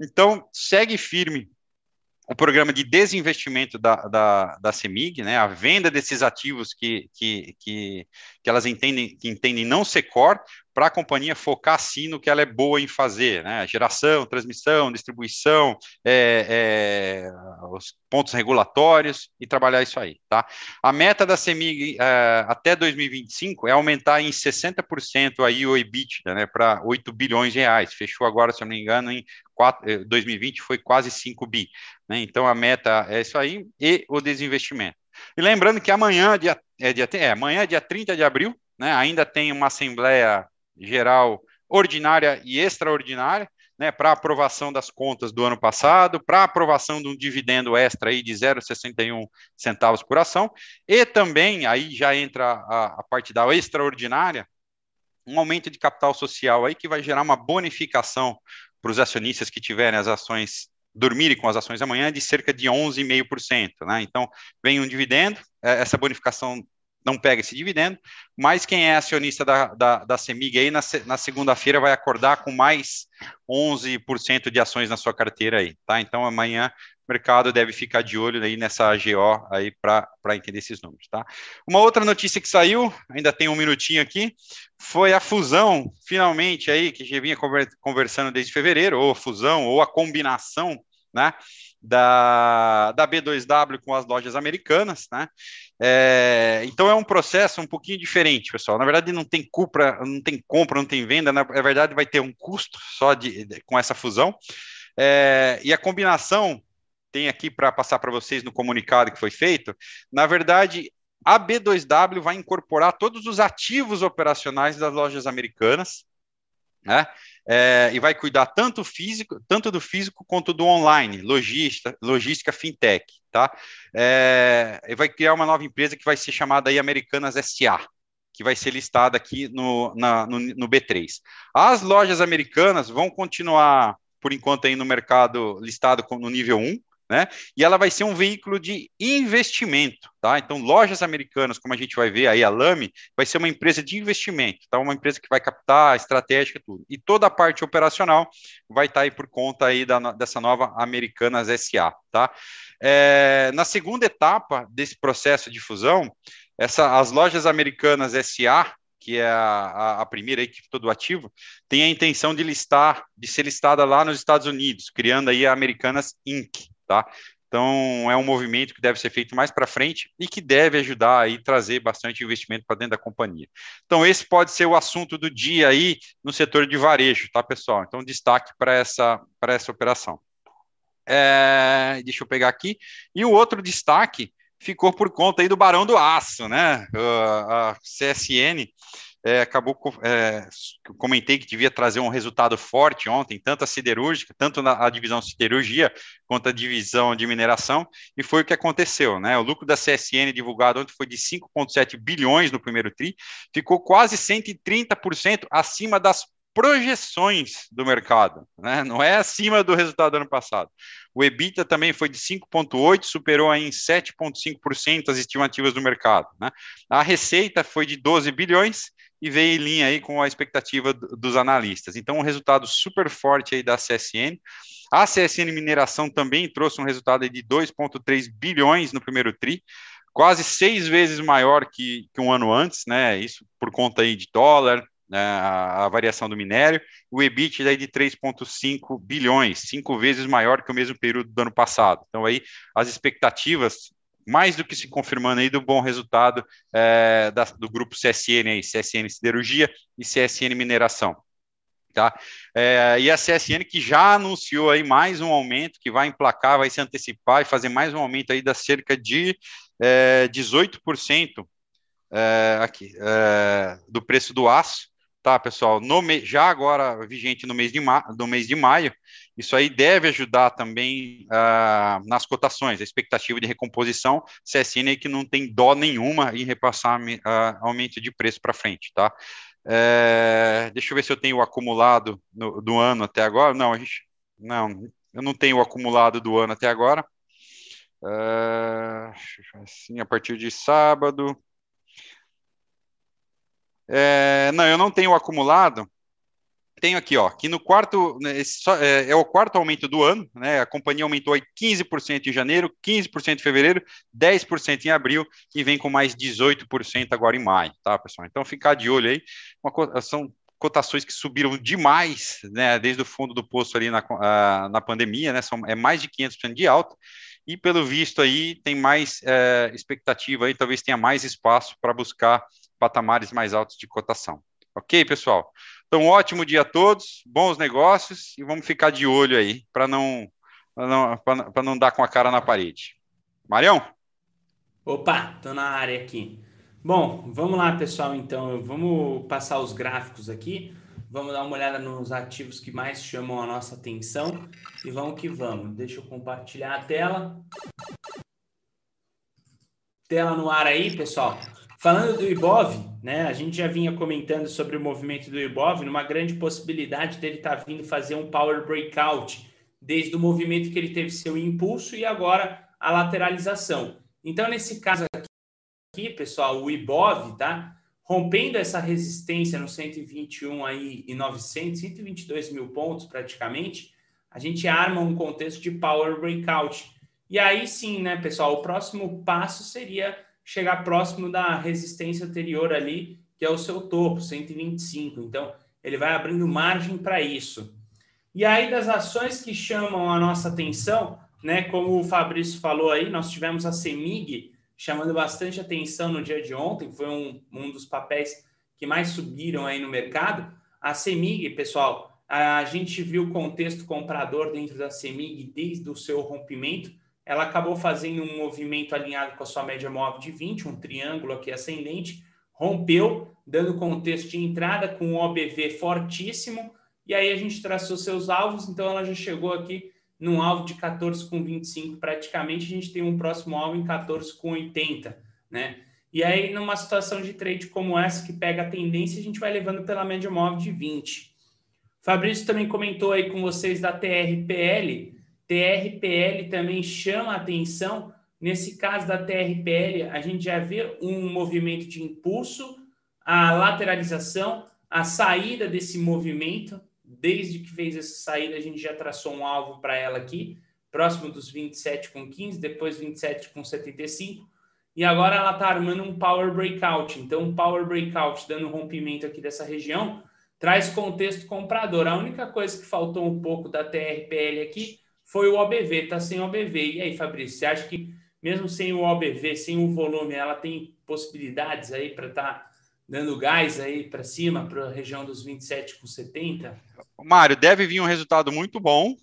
Então, segue firme o programa de desinvestimento da, da, da CEMIG, né, a venda desses ativos que, que, que, que elas entendem, que entendem não ser core, para a companhia focar sim no que ela é boa em fazer, né? Geração, transmissão, distribuição, é, é, os pontos regulatórios e trabalhar isso aí, tá? A meta da CEMIG é, até 2025 é aumentar em 60% aí o EBITDA, né? Para 8 bilhões de reais. Fechou agora, se eu não me engano, em 4, 2020 foi quase 5 bi. Né? Então a meta é isso aí e o desinvestimento. E lembrando que amanhã, dia, é, dia, é, amanhã, dia 30 de abril, né, ainda tem uma Assembleia Geral ordinária e extraordinária, né, para aprovação das contas do ano passado, para aprovação de um dividendo extra aí de 0,61 centavos por ação, e também, aí já entra a, a parte da extraordinária, um aumento de capital social aí que vai gerar uma bonificação para os acionistas que tiverem as ações dormirem com as ações amanhã de cerca de 11,5%. Né? Então, vem um dividendo, é, essa bonificação não pega esse dividendo, mas quem é acionista da, da, da CEMIG aí na, na segunda-feira vai acordar com mais 11% de ações na sua carteira aí, tá? Então amanhã o mercado deve ficar de olho aí nessa AGO aí para entender esses números, tá? Uma outra notícia que saiu, ainda tem um minutinho aqui, foi a fusão, finalmente aí, que já vinha conversando desde fevereiro, ou a fusão, ou a combinação, né? Da, da B2W com as lojas americanas, né? É, então é um processo um pouquinho diferente, pessoal. Na verdade, não tem compra, não tem compra, não tem venda. Na verdade, vai ter um custo só de, de com essa fusão. É, e a combinação tem aqui para passar para vocês no comunicado que foi feito. Na verdade, a B2W vai incorporar todos os ativos operacionais das lojas americanas, né? É, e vai cuidar tanto físico, tanto do físico quanto do online, logística, logística fintech, tá? É, e vai criar uma nova empresa que vai ser chamada aí Americanas SA, que vai ser listada aqui no, na, no, no B3. As lojas americanas vão continuar, por enquanto, aí no mercado listado no nível 1, né? E ela vai ser um veículo de investimento, tá? Então, lojas americanas, como a gente vai ver aí, a Lame, vai ser uma empresa de investimento, tá? Uma empresa que vai captar, estratégica, tudo. E toda a parte operacional vai estar tá aí por conta aí da, dessa nova Americanas SA, tá? É, na segunda etapa desse processo de fusão, essa, as lojas americanas SA, que é a, a, primeira equipe todo ativo, tem a intenção de listar, de ser listada lá nos Estados Unidos, criando aí a Americanas Inc., tá? Então, é um movimento que deve ser feito mais para frente e que deve ajudar aí trazer bastante investimento para dentro da companhia. Então, esse pode ser o assunto do dia aí no setor de varejo, tá, pessoal? Então, destaque para essa, essa operação. É, deixa eu pegar aqui. E o outro destaque ficou por conta aí do Barão do Aço, né? A CSN é, acabou, é, comentei que devia trazer um resultado forte ontem, tanto a siderúrgica, tanto na a divisão siderurgia, quanto a divisão de mineração, e foi o que aconteceu, né? O lucro da CSN divulgado ontem foi de 5,7 bilhões no primeiro TRI, ficou quase 130% acima das projeções do mercado, né? não é acima do resultado do ano passado. O EBITDA também foi de 5,8%, superou em 7,5% as estimativas do mercado. Né? A receita foi de 12 bilhões e veio em linha aí com a expectativa dos analistas. Então, um resultado super forte aí da CSN. A CSN Mineração também trouxe um resultado de 2,3 bilhões no primeiro TRI, quase seis vezes maior que, que um ano antes, né? Isso por conta aí de dólar, né, a, variação do minério, o EBIT daí de 3,5 bilhões, cinco vezes maior que o mesmo período do ano passado. Então aí as expectativas mais do que se confirmando aí do bom resultado é, da, do grupo CSN aí, CSN Siderurgia e CSN Mineração. Tá? É, e a CSN que já anunciou aí mais um aumento, que vai emplacar, vai se antecipar e fazer mais um aumento aí da cerca de é, 18% é, aqui, é, do preço do aço, tá, pessoal? No me... Já agora vigente no mês de, ma... no mês de maio, isso aí deve ajudar também uh, nas cotações, a expectativa de recomposição, CSN que não tem dó nenhuma em repassar uh, aumento de preço para frente, tá? É... deixa eu ver se eu tenho acumulado no, do ano até agora. Não, a gente, não, eu não tenho acumulado do ano até agora. Uh, assim, a partir de sábado, é, não, eu não tenho acumulado. Tenho aqui, ó, que no quarto, né, é, é, o quarto aumento do ano, né? A companhia aumentou aí 15% em janeiro, 15% em fevereiro, 10% em abril e vem com mais 18% agora em maio, tá, pessoal? Então ficar de olho aí. Uma, são cotações que subiram demais, né, desde o fundo do poço ali na, na pandemia, né, são, é mais de 500% de alta, e pelo visto aí tem mais é, expectativa aí, talvez tenha mais espaço para buscar patamares mais altos de cotação. Ok, pessoal? Então, ótimo dia a todos, bons negócios e vamos ficar de olho aí para não, não, não dar com a cara na parede. Marião? Opa, estou na área aqui. Bom, vamos lá, pessoal, então. Vamos passar os gráficos aqui. Vamos dar uma olhada nos ativos que mais chamam a nossa atenção e vamos que vamos. Deixa eu compartilhar a tela. Tela no ar aí, pessoal. Falando do Ibov, né, a gente já vinha comentando sobre o movimento do Ibov, numa grande possibilidade dele estar tá vindo fazer um power breakout, desde o movimento que ele teve seu impulso e agora a lateralização. Então, nesse caso aqui, pessoal, o Ibov, tá? Rompendo essa resistência no 121 aí e 900, 122 mil pontos praticamente, a gente arma um contexto de power breakout. E aí sim, né, pessoal, o próximo passo seria chegar próximo da resistência anterior ali, que é o seu topo, 125. Então, ele vai abrindo margem para isso. E aí, das ações que chamam a nossa atenção, né, como o Fabrício falou aí, nós tivemos a CEMIG chamando bastante atenção no dia de ontem, foi um, um dos papéis que mais subiram aí no mercado. A CEMIG, pessoal, a gente viu o contexto comprador dentro da CEMIG desde o seu rompimento, ela acabou fazendo um movimento alinhado com a sua média móvel de 20, um triângulo aqui ascendente, rompeu, dando contexto de entrada com um OBV fortíssimo, e aí a gente traçou seus alvos, então ela já chegou aqui num alvo de 14,25 praticamente, a gente tem um próximo alvo em 14,80, né? E aí, numa situação de trade como essa, que pega a tendência, a gente vai levando pela média móvel de 20. Fabrício também comentou aí com vocês da TRPL, TRPL também chama atenção. Nesse caso da TRPL, a gente já vê um movimento de impulso, a lateralização, a saída desse movimento. Desde que fez essa saída, a gente já traçou um alvo para ela aqui, próximo dos 27,15, depois 27,75. E agora ela está armando um power breakout. Então, um power breakout dando rompimento aqui dessa região traz contexto comprador. A única coisa que faltou um pouco da TRPL aqui foi o OBV, tá sem OBV. E aí, Fabrício, você acha que mesmo sem o OBV, sem o volume, ela tem possibilidades aí para estar tá dando gás aí para cima, para a região dos 27 com 70? Mário, deve vir um resultado muito bom,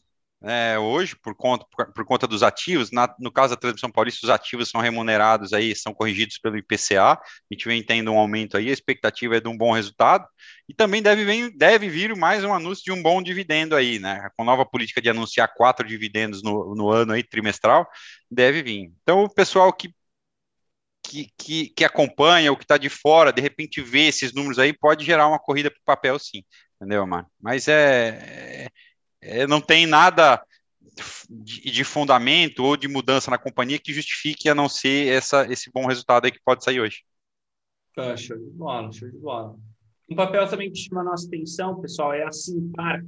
é, hoje, por conta, por, por conta dos ativos, na, no caso da transmissão paulista, os ativos são remunerados aí, são corrigidos pelo IPCA, a gente vem tendo um aumento aí, a expectativa é de um bom resultado, e também deve, vir, deve vir mais um anúncio de um bom dividendo aí, né, com nova política de anunciar quatro dividendos no, no ano aí, trimestral, deve vir. Então, o pessoal que que, que, que, acompanha ou que está de fora, de repente vê esses números aí, pode gerar uma corrida para o papel, sim, entendeu, mano? Mas é, é, não tem nada de, de, fundamento ou de mudança na companhia que justifique a não ser essa, esse bom resultado aí que pode sair hoje. Ah, show de bola, show de bola. Um papel também que chama a nossa atenção, pessoal, é a Simpar.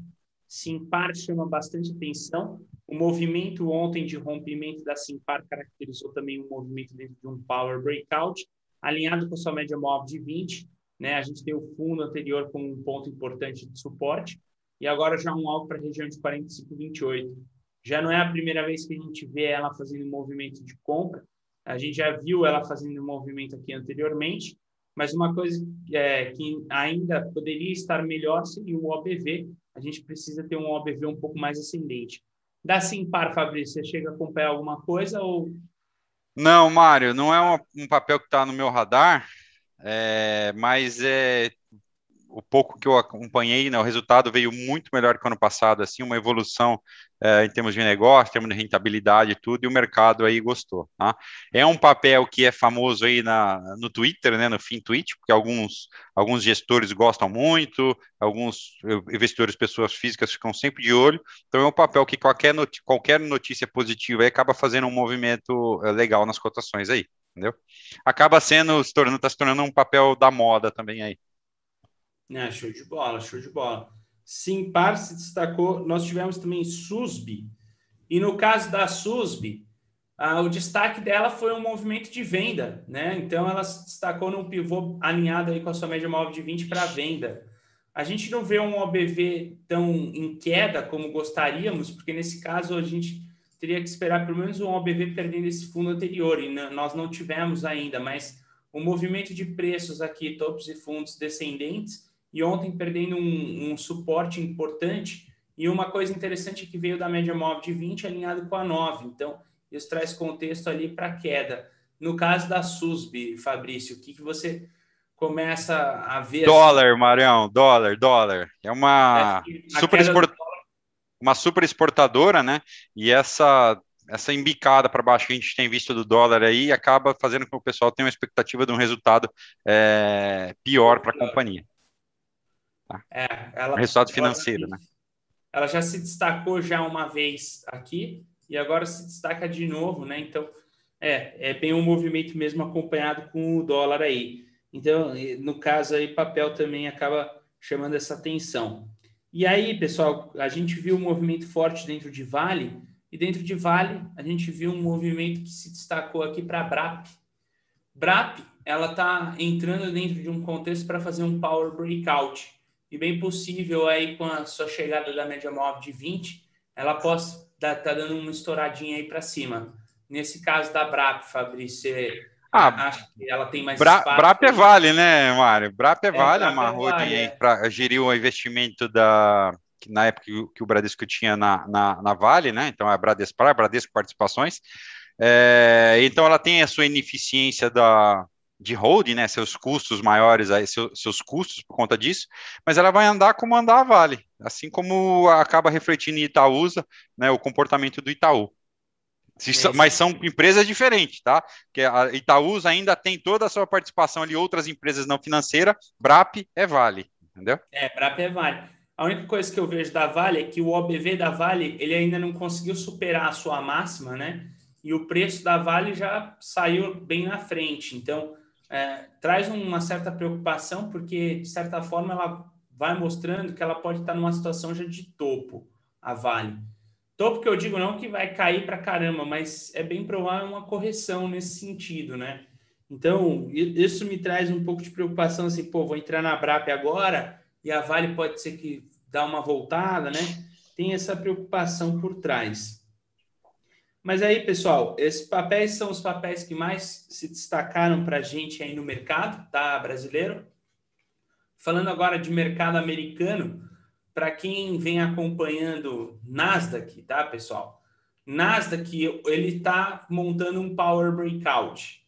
Simpar chama bastante atenção. O movimento ontem de rompimento da Simpar caracterizou também um movimento dentro de um power breakout, alinhado com a sua média móvel de 20. Né? A gente tem o fundo anterior como um ponto importante de suporte e agora já um alvo para a região de 45,28. Já não é a primeira vez que a gente vê ela fazendo movimento de compra, a gente já viu ela fazendo movimento aqui anteriormente, mas uma coisa é, que ainda poderia estar melhor seria o OBV, a gente precisa ter um OBV um pouco mais ascendente. Da Simpar, Fabrício, você chega a acompanhar alguma coisa ou... Não, Mário, não é um, um papel que está no meu radar, é, mas é, o pouco que eu acompanhei, né, o resultado veio muito melhor que o ano passado, assim, uma evolução é, em termos de negócio, em termos de rentabilidade e tudo, e o mercado aí gostou. Tá? É um papel que é famoso aí na, no Twitter, né, no FinTwitch, porque alguns, alguns gestores gostam muito, alguns investidores, pessoas físicas ficam sempre de olho, então é um papel que qualquer, not qualquer notícia positiva acaba fazendo um movimento é, legal nas cotações aí, entendeu? Acaba sendo, se tornando, está se tornando um papel da moda também aí. É, show de bola, show de bola. Simpar se destacou. Nós tivemos também SUSB. E no caso da SUSB, ah, o destaque dela foi um movimento de venda, né? Então ela se destacou num pivô alinhado aí com a sua média móvel de 20 para venda. A gente não vê um OBV tão em queda como gostaríamos, porque nesse caso a gente teria que esperar pelo menos um OBV perdendo esse fundo anterior, e nós não tivemos ainda, mas o movimento de preços aqui, topos e fundos descendentes, e ontem perdendo um, um, suporte importante. E uma coisa interessante que veio da média móvel de 20 alinhado com a 9. Então, isso traz contexto ali para queda. No caso da SUSB, Fabrício, o que, que você começa a ver? Dólar, assim? Marião, dólar, dólar. É uma, é super export... uma super exportadora, né? E essa essa embicada para baixo que a gente tem visto do dólar aí acaba fazendo com que o pessoal tenha uma expectativa de um resultado é, pior para a companhia. Tá? É, ela, resultado financeiro, ela, né? Ela já se destacou já uma vez aqui e agora se destaca de novo, né? Então, é, é bem um movimento mesmo acompanhado com o dólar aí. Então, no caso aí, papel também acaba chamando essa atenção. E aí, pessoal, a gente viu um movimento forte dentro de Vale, e dentro de Vale, a gente viu um movimento que se destacou aqui para a BRAP. BRAP, ela está entrando dentro de um contexto para fazer um power breakout e bem possível aí com a sua chegada da média móvel de 20, ela possa estar tá dando uma estouradinha aí para cima. Nesse caso da BRAP, Fabrício, ah, acho que ela tem mais Bra espaço. BRAP é vale, né, Mário? BRAP é, é vale, é uma vale, é. para gerir o investimento da na época que o Bradesco tinha na, na, na Vale, né? Então é a Bradesco, Bradesco Participações. É, então ela tem a sua ineficiência da, de holding, né, seus custos maiores, aí, seus, seus custos por conta disso, mas ela vai andar como andar a Vale, assim como acaba refletindo em Itaúsa, né, o comportamento do Itaú. É mas são empresas diferentes, tá? Porque a Itaúsa ainda tem toda a sua participação ali, outras empresas não financeiras, BRAP é Vale, entendeu? É, BRAP é Vale. A única coisa que eu vejo da Vale é que o OBV da Vale, ele ainda não conseguiu superar a sua máxima, né? E o preço da Vale já saiu bem na frente. Então, é, traz uma certa preocupação, porque, de certa forma, ela vai mostrando que ela pode estar numa situação já de topo, a Vale. Topo que eu digo não que vai cair para caramba, mas é bem provável uma correção nesse sentido, né? Então, isso me traz um pouco de preocupação, assim, pô, vou entrar na BRAP agora e a Vale pode ser que dá uma voltada, né? Tem essa preocupação por trás. Mas aí, pessoal, esses papéis são os papéis que mais se destacaram para a gente aí no mercado, tá, brasileiro? Falando agora de mercado americano, para quem vem acompanhando Nasdaq, tá, pessoal? Nasdaq, ele está montando um Power Breakout.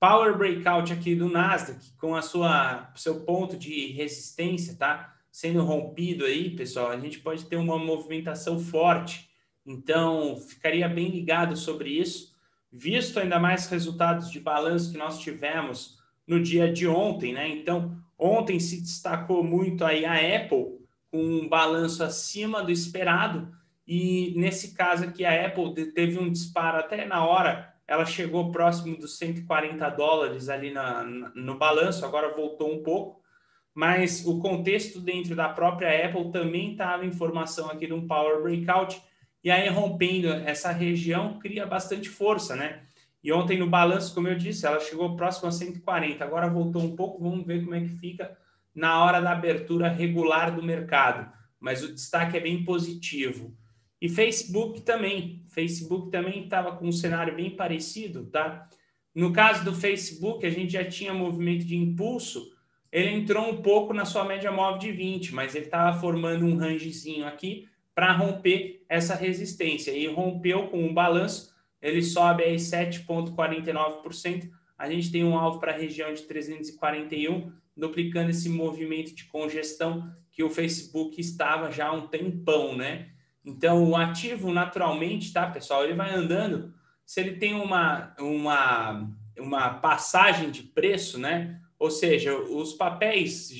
Power Breakout aqui do Nasdaq, com a sua seu ponto de resistência, tá? Sendo rompido aí, pessoal, a gente pode ter uma movimentação forte. Então, ficaria bem ligado sobre isso, visto ainda mais resultados de balanço que nós tivemos no dia de ontem, né? Então, ontem se destacou muito aí a Apple com um balanço acima do esperado e nesse caso aqui a Apple teve um disparo até na hora, ela chegou próximo dos 140 dólares ali na, no balanço, agora voltou um pouco, mas o contexto dentro da própria Apple também estava informação aqui de um power breakout e aí rompendo essa região cria bastante força, né? E ontem no balanço, como eu disse, ela chegou próximo a 140, agora voltou um pouco, vamos ver como é que fica na hora da abertura regular do mercado. Mas o destaque é bem positivo. E Facebook também. Facebook também estava com um cenário bem parecido, tá? No caso do Facebook, a gente já tinha movimento de impulso, ele entrou um pouco na sua média móvel de 20, mas ele estava formando um rangezinho aqui para romper essa resistência. E rompeu com um balanço ele sobe aí 7,49%. A gente tem um alvo para a região de 341, duplicando esse movimento de congestão que o Facebook estava já há um tempão, né? Então, o ativo, naturalmente, tá, pessoal? Ele vai andando. Se ele tem uma, uma, uma passagem de preço, né? Ou seja, os papéis,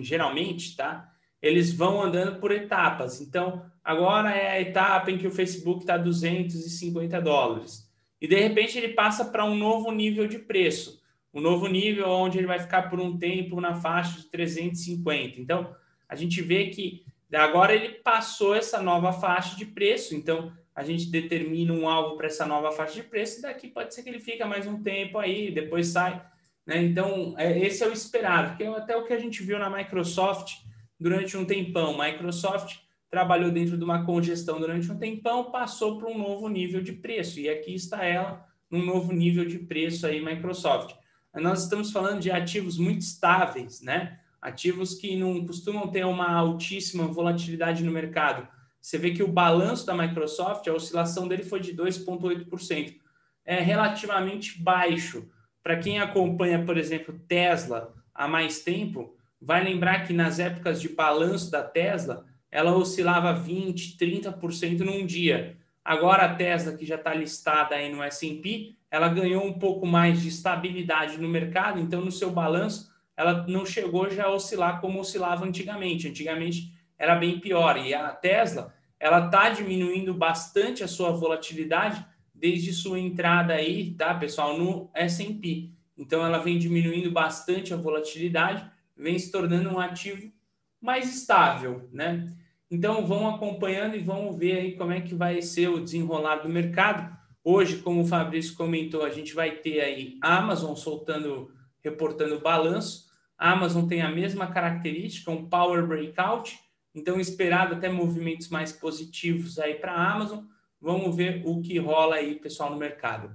geralmente, tá? Eles vão andando por etapas. Então, agora é a etapa em que o Facebook está 250 dólares. E de repente ele passa para um novo nível de preço, um novo nível onde ele vai ficar por um tempo na faixa de 350. Então, a gente vê que agora ele passou essa nova faixa de preço, então a gente determina um alvo para essa nova faixa de preço, e daqui pode ser que ele fica mais um tempo aí, depois sai. Né? Então, é, esse é o esperado, que é até o que a gente viu na Microsoft durante um tempão. Microsoft trabalhou dentro de uma congestão durante um tempão, passou para um novo nível de preço. E aqui está ela, num novo nível de preço aí, Microsoft. Nós estamos falando de ativos muito estáveis, né? Ativos que não costumam ter uma altíssima volatilidade no mercado. Você vê que o balanço da Microsoft, a oscilação dele foi de 2,8%. É relativamente baixo. Para quem acompanha, por exemplo, Tesla há mais tempo, vai lembrar que nas épocas de balanço da Tesla, ela oscilava 20, 30% num dia. Agora a Tesla, que já está listada aí no S&P, ela ganhou um pouco mais de estabilidade no mercado, então no seu balanço ela não chegou já a oscilar como oscilava antigamente. Antigamente era bem pior. E a Tesla, ela está diminuindo bastante a sua volatilidade desde sua entrada aí, tá, pessoal, no S&P. Então ela vem diminuindo bastante a volatilidade, vem se tornando um ativo mais estável, né? Então, vão acompanhando e vão ver aí como é que vai ser o desenrolar do mercado. Hoje, como o Fabrício comentou, a gente vai ter aí a Amazon soltando, reportando balanço. A Amazon tem a mesma característica, um power breakout. Então, esperado até movimentos mais positivos aí para a Amazon. Vamos ver o que rola aí, pessoal, no mercado.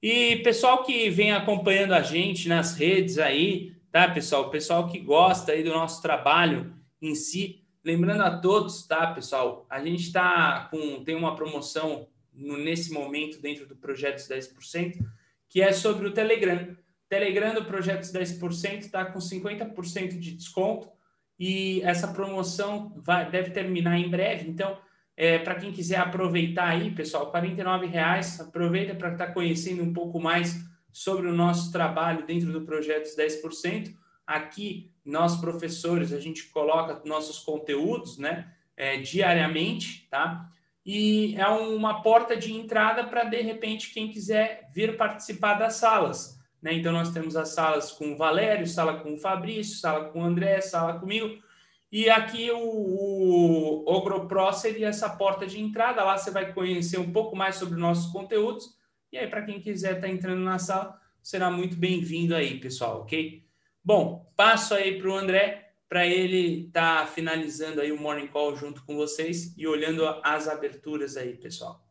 E pessoal que vem acompanhando a gente nas redes aí, tá, pessoal? O pessoal que gosta aí do nosso trabalho em si, Lembrando a todos, tá, pessoal? A gente está com tem uma promoção no, nesse momento dentro do Projetos 10%, que é sobre o Telegram. Telegram do Projetos 10% está com 50% de desconto e essa promoção vai, deve terminar em breve. Então, é, para quem quiser aproveitar aí, pessoal, R$ reais, aproveita para estar tá conhecendo um pouco mais sobre o nosso trabalho dentro do Projetos 10%. Aqui, nós professores, a gente coloca nossos conteúdos, né, é, diariamente, tá? E é uma porta de entrada para, de repente, quem quiser vir participar das salas. Né? Então, nós temos as salas com o Valério, sala com o Fabrício, sala com o André, sala comigo. E aqui o, o OgroPro seria essa porta de entrada. Lá você vai conhecer um pouco mais sobre nossos conteúdos. E aí, para quem quiser estar tá entrando na sala, será muito bem-vindo aí, pessoal, ok? Bom, passo aí para o André, para ele estar tá finalizando aí o Morning Call junto com vocês e olhando as aberturas aí, pessoal.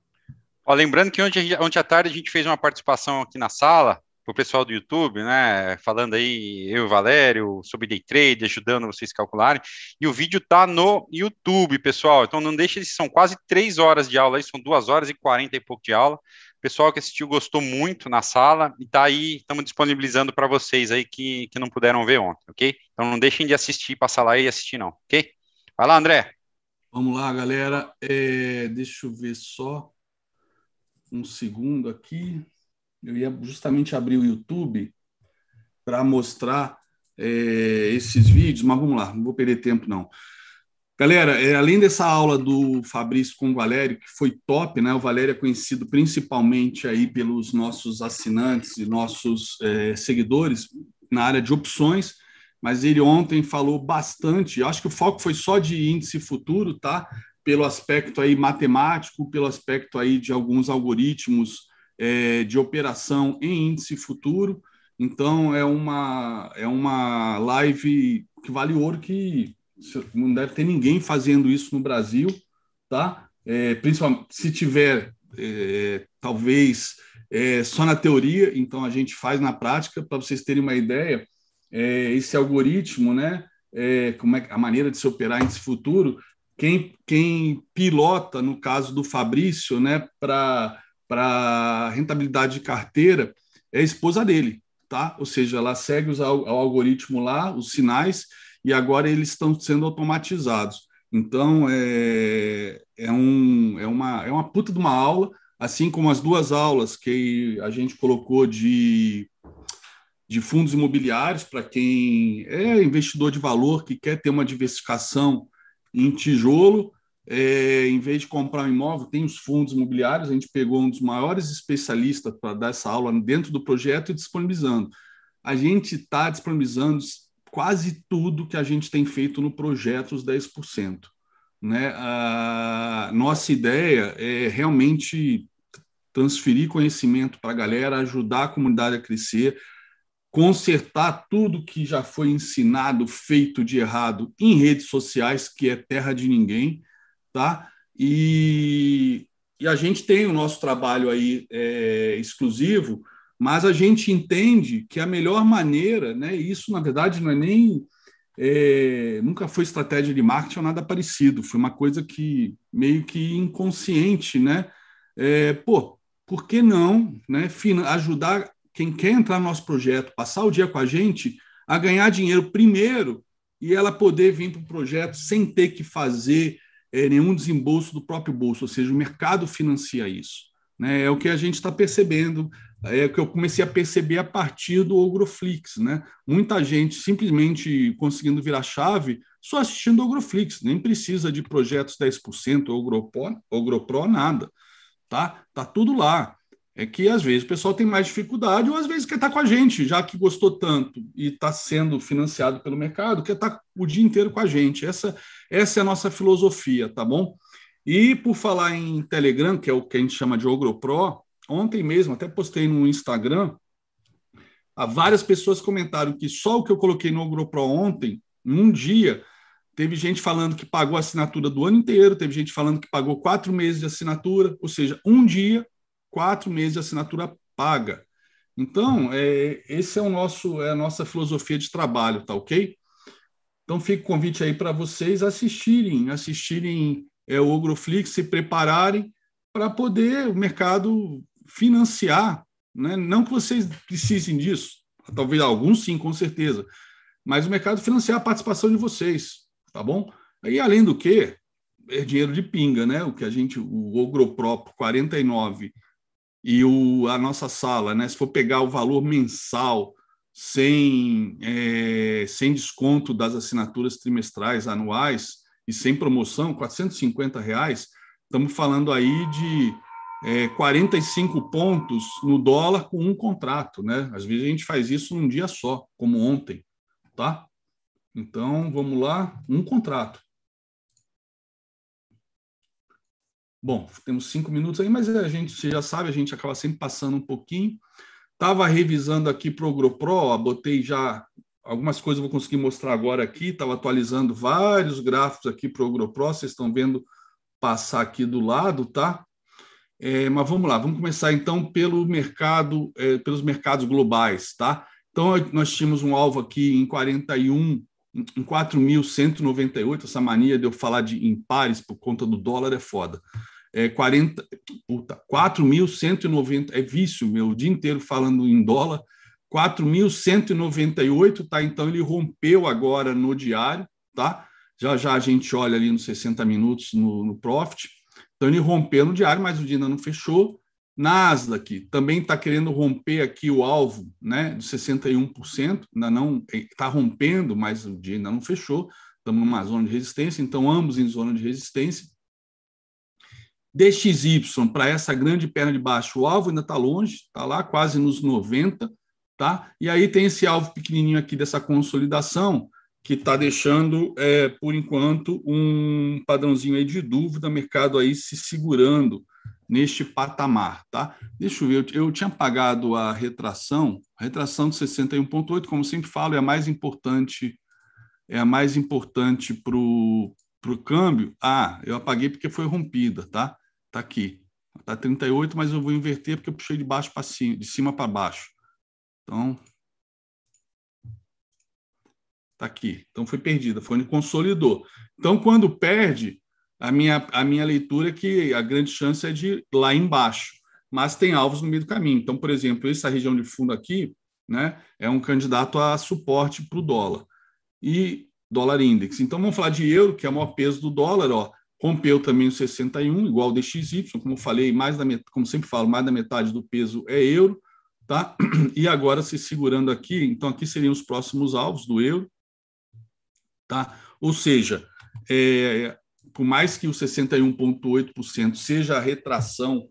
Ó, lembrando que ontem, ontem à tarde a gente fez uma participação aqui na sala para o pessoal do YouTube, né? Falando aí, eu e o Valério, sobre day trade, ajudando vocês a calcularem. E o vídeo tá no YouTube, pessoal. Então não deixe, são quase três horas de aula aí, são duas horas e quarenta e pouco de aula. O pessoal que assistiu gostou muito na sala e tá aí, estamos disponibilizando para vocês aí que, que não puderam ver ontem, ok? Então não deixem de assistir, passar lá e assistir, não, ok? Vai lá, André. Vamos lá, galera. É, deixa eu ver só um segundo aqui eu ia justamente abrir o YouTube para mostrar é, esses vídeos, mas vamos lá, não vou perder tempo não. Galera, é, além dessa aula do Fabrício com o Valério, que foi top, né? O Valério é conhecido principalmente aí pelos nossos assinantes e nossos é, seguidores na área de opções, mas ele ontem falou bastante. Acho que o foco foi só de índice futuro, tá? Pelo aspecto aí matemático, pelo aspecto aí de alguns algoritmos é, de operação em índice futuro. Então, é uma, é uma live que vale ouro, que não deve ter ninguém fazendo isso no Brasil, tá? É, principalmente se tiver, é, talvez, é, só na teoria, então a gente faz na prática, para vocês terem uma ideia, é, esse algoritmo, né? É, como é a maneira de se operar índice futuro, quem, quem pilota, no caso do Fabrício, né, para rentabilidade de carteira é a esposa dele, tá? Ou seja, ela segue o algoritmo lá, os sinais, e agora eles estão sendo automatizados. Então, é, é, um, é, uma, é uma puta de uma aula, assim como as duas aulas que a gente colocou de, de fundos imobiliários, para quem é investidor de valor, que quer ter uma diversificação em tijolo, é, em vez de comprar um imóvel, tem os fundos imobiliários. A gente pegou um dos maiores especialistas para dar essa aula dentro do projeto e disponibilizando. A gente está disponibilizando quase tudo que a gente tem feito no projeto, os 10%. Né? A nossa ideia é realmente transferir conhecimento para a galera, ajudar a comunidade a crescer, consertar tudo que já foi ensinado, feito de errado em redes sociais, que é terra de ninguém tá? E, e a gente tem o nosso trabalho aí é, exclusivo, mas a gente entende que a melhor maneira, né? Isso na verdade não é nem é, nunca foi estratégia de marketing ou nada parecido, foi uma coisa que meio que inconsciente, né? É, pô, por que não, né? Ajudar quem quer entrar no nosso projeto, passar o dia com a gente, a ganhar dinheiro primeiro e ela poder vir para o projeto sem ter que fazer é, nenhum desembolso do próprio bolso, ou seja, o mercado financia isso. Né? É o que a gente está percebendo, é que eu comecei a perceber a partir do Ogroflix. Né? Muita gente simplesmente conseguindo virar chave só assistindo Ogroflix, nem precisa de projetos 10%, Ogropro, Ogropro, nada. Tá? tá tudo lá é que às vezes o pessoal tem mais dificuldade, ou às vezes quer estar com a gente, já que gostou tanto e está sendo financiado pelo mercado, quer estar o dia inteiro com a gente. Essa, essa é a nossa filosofia, tá bom? E por falar em Telegram, que é o que a gente chama de OgroPro, ontem mesmo, até postei no Instagram, várias pessoas comentaram que só o que eu coloquei no OgroPro ontem, num dia, teve gente falando que pagou a assinatura do ano inteiro, teve gente falando que pagou quatro meses de assinatura, ou seja, um dia quatro meses de assinatura paga. Então, é, esse é o nosso é a nossa filosofia de trabalho, tá ok? Então, fica o convite aí para vocês assistirem, assistirem é, o Ogroflix, se prepararem para poder o mercado financiar, né? Não que vocês precisem disso, talvez alguns sim, com certeza, mas o mercado financiar a participação de vocês, tá bom? Aí, além do que, é dinheiro de pinga, né? O que a gente, o Ogropro 49 e o, a nossa sala, né? Se for pegar o valor mensal sem, é, sem desconto das assinaturas trimestrais, anuais e sem promoção, 450 reais, estamos falando aí de é, 45 pontos no dólar com um contrato, né? Às vezes a gente faz isso num dia só, como ontem, tá? Então, vamos lá, um contrato. Bom, temos cinco minutos aí, mas a gente, você já sabe, a gente acaba sempre passando um pouquinho. Estava revisando aqui para o GoPro, botei já algumas coisas, vou conseguir mostrar agora aqui. Estava atualizando vários gráficos aqui para o GoPro, vocês estão vendo passar aqui do lado, tá? É, mas vamos lá, vamos começar então pelo mercado, é, pelos mercados globais, tá? Então nós tínhamos um alvo aqui em 41, em 4.198. Essa mania de eu falar de em pares por conta do dólar é foda. É 40, puta, 4.190 é vício meu, o dia inteiro falando em dólar. 4.198, tá? Então ele rompeu agora no diário, tá? Já já a gente olha ali nos 60 minutos no, no Profit. Então ele rompeu no diário, mas o dia ainda não fechou. Nasdaq também está querendo romper aqui o alvo né, de 61%, ainda não está rompendo, mas o dia ainda não fechou. Estamos numa zona de resistência, então ambos em zona de resistência. DXY, para essa grande perna de baixo, o alvo ainda está longe, está lá quase nos 90, tá? E aí tem esse alvo pequenininho aqui dessa consolidação, que está deixando, é, por enquanto, um padrãozinho aí de dúvida, mercado aí se segurando neste patamar, tá? Deixa eu ver, eu, tinha pagado a retração, a retração de 61,8, como sempre falo, é a mais importante, é a mais importante para o câmbio. Ah, eu apaguei porque foi rompida, tá? Tá aqui. Tá 38, mas eu vou inverter porque eu puxei de baixo para cima, de cima para baixo. Então, tá aqui. Então foi perdida, foi onde consolidou. Então, quando perde, a minha, a minha leitura é que a grande chance é de lá embaixo, mas tem alvos no meio do caminho. Então, por exemplo, essa região de fundo aqui né, é um candidato a suporte para o dólar. E dólar index. Então, vamos falar de euro, que é o maior peso do dólar, ó, rompeu também o 61, igual o DXY, como eu falei, mais da como sempre falo, mais da metade do peso é euro, tá? [CLEARS THROAT] E agora se segurando aqui, então aqui seriam os próximos alvos do euro, tá? Ou seja, é, por mais que o 61,8% seja a retração,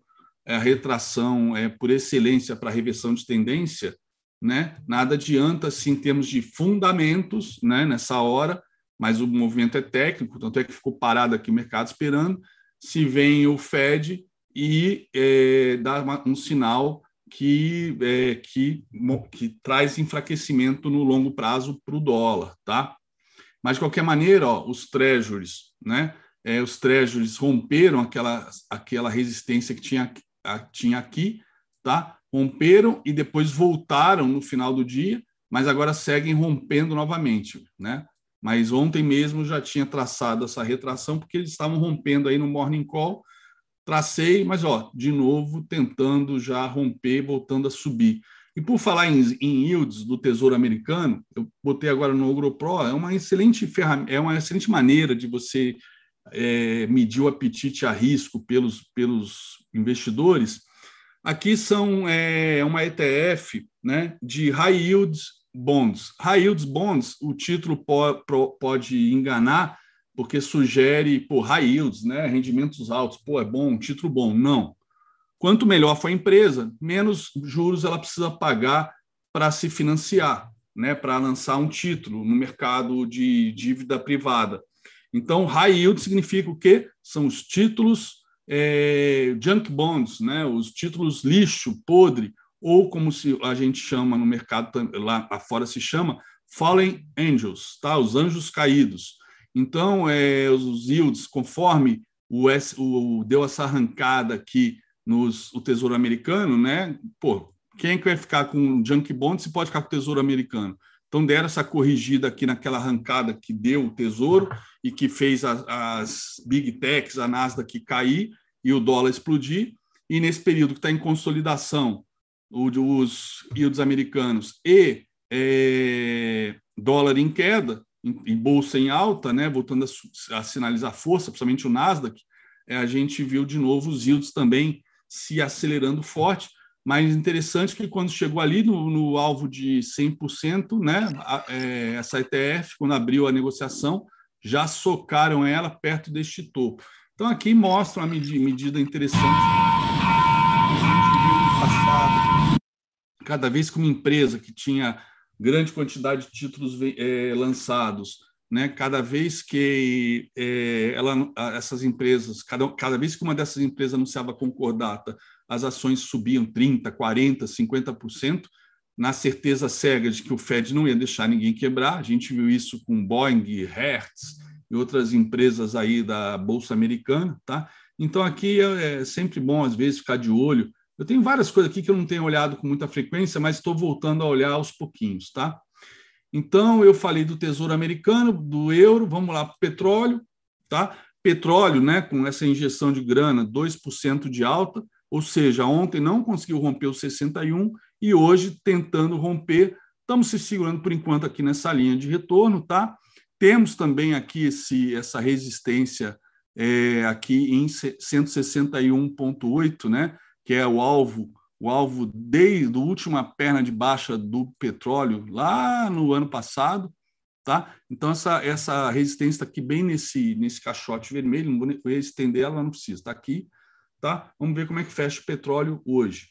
é a retração é, por excelência para a reversão de tendência, né? nada adianta se em termos de fundamentos né, nessa hora, mas o movimento é técnico, tanto é que ficou parado aqui o mercado esperando, se vem o Fed e é, dá uma, um sinal que, é, que, que traz enfraquecimento no longo prazo para o dólar. Tá? Mas, de qualquer maneira, ó, os treasuries, né? é, os treasuries romperam aquela, aquela resistência que tinha, a, tinha aqui, tá? romperam e depois voltaram no final do dia, mas agora seguem rompendo novamente. Né? Mas ontem mesmo já tinha traçado essa retração, porque eles estavam rompendo aí no morning call, tracei, mas ó, de novo tentando já romper, voltando a subir. E por falar em, em yields do Tesouro Americano, eu botei agora no OgroPro, é uma excelente ferramenta, é uma excelente maneira de você é, medir o apetite a risco pelos, pelos investidores, aqui são é, uma ETF né, de high yields bonds. High yields bonds, o título po, pro, pode enganar, porque sugere pô, high yields, né, rendimentos altos, pô, é bom, um título bom. Não. Quanto melhor for a empresa, menos juros ela precisa pagar para se financiar, né, para lançar um título no mercado de dívida privada. Então, high yield significa o quê? São os títulos é, junk bonds, né? os títulos lixo, podre, ou como se a gente chama no mercado lá fora se chama, fallen angels, tá? os anjos caídos. Então, é, os yields, conforme o, S, o, deu essa arrancada aqui nos o Tesouro Americano, né? Pô, quem é que vai ficar com junk bond se pode ficar com o Tesouro Americano? Então, deram essa corrigida aqui naquela arrancada que deu o Tesouro e que fez as, as Big Techs, a Nasdaq cair e o dólar explodir. E nesse período que está em consolidação, os yields americanos e é, dólar em queda, e bolsa em alta, né, voltando a, a, sinalizar força, principalmente o Nasdaq, é, a gente viu de novo os yields também se acelerando forte, mas interessante que quando chegou ali no, no alvo de 100%, né, a, é, essa ETF, quando abriu a negociação, já socaram ela perto deste topo. Então, aqui mostra uma medida, medida interessante. Cada vez que uma empresa que tinha grande quantidade de títulos é, lançados, né, cada vez que é, ela, essas empresas, cada, cada vez que uma dessas empresas anunciava concordata, as ações subiam 30%, 40%, 50%, na certeza cega de que o Fed não ia deixar ninguém quebrar. A gente viu isso com Boeing, Hertz e outras empresas aí da Bolsa Americana. Tá? Então, aqui é, é sempre bom, às vezes, ficar de olho. Eu tenho várias coisas aqui que eu não tenho olhado com muita frequência, mas estou voltando a olhar aos pouquinhos, tá? Então, eu falei do Tesouro Americano, do euro, vamos lá para o petróleo, tá? Petróleo, né, com essa injeção de grana, 2% de alta, ou seja, ontem não conseguiu romper os 61 e hoje tentando romper. Estamos se segurando por enquanto aqui nessa linha de retorno, tá? Temos também aqui esse, essa resistência é, aqui em 161,8, né? Que é o alvo, o alvo desde a última perna de baixa do petróleo lá no ano passado, tá? Então essa essa resistência está aqui bem nesse nesse caixote vermelho, não vou estender ela, não precisa, está aqui, tá? Vamos ver como é que fecha o petróleo hoje.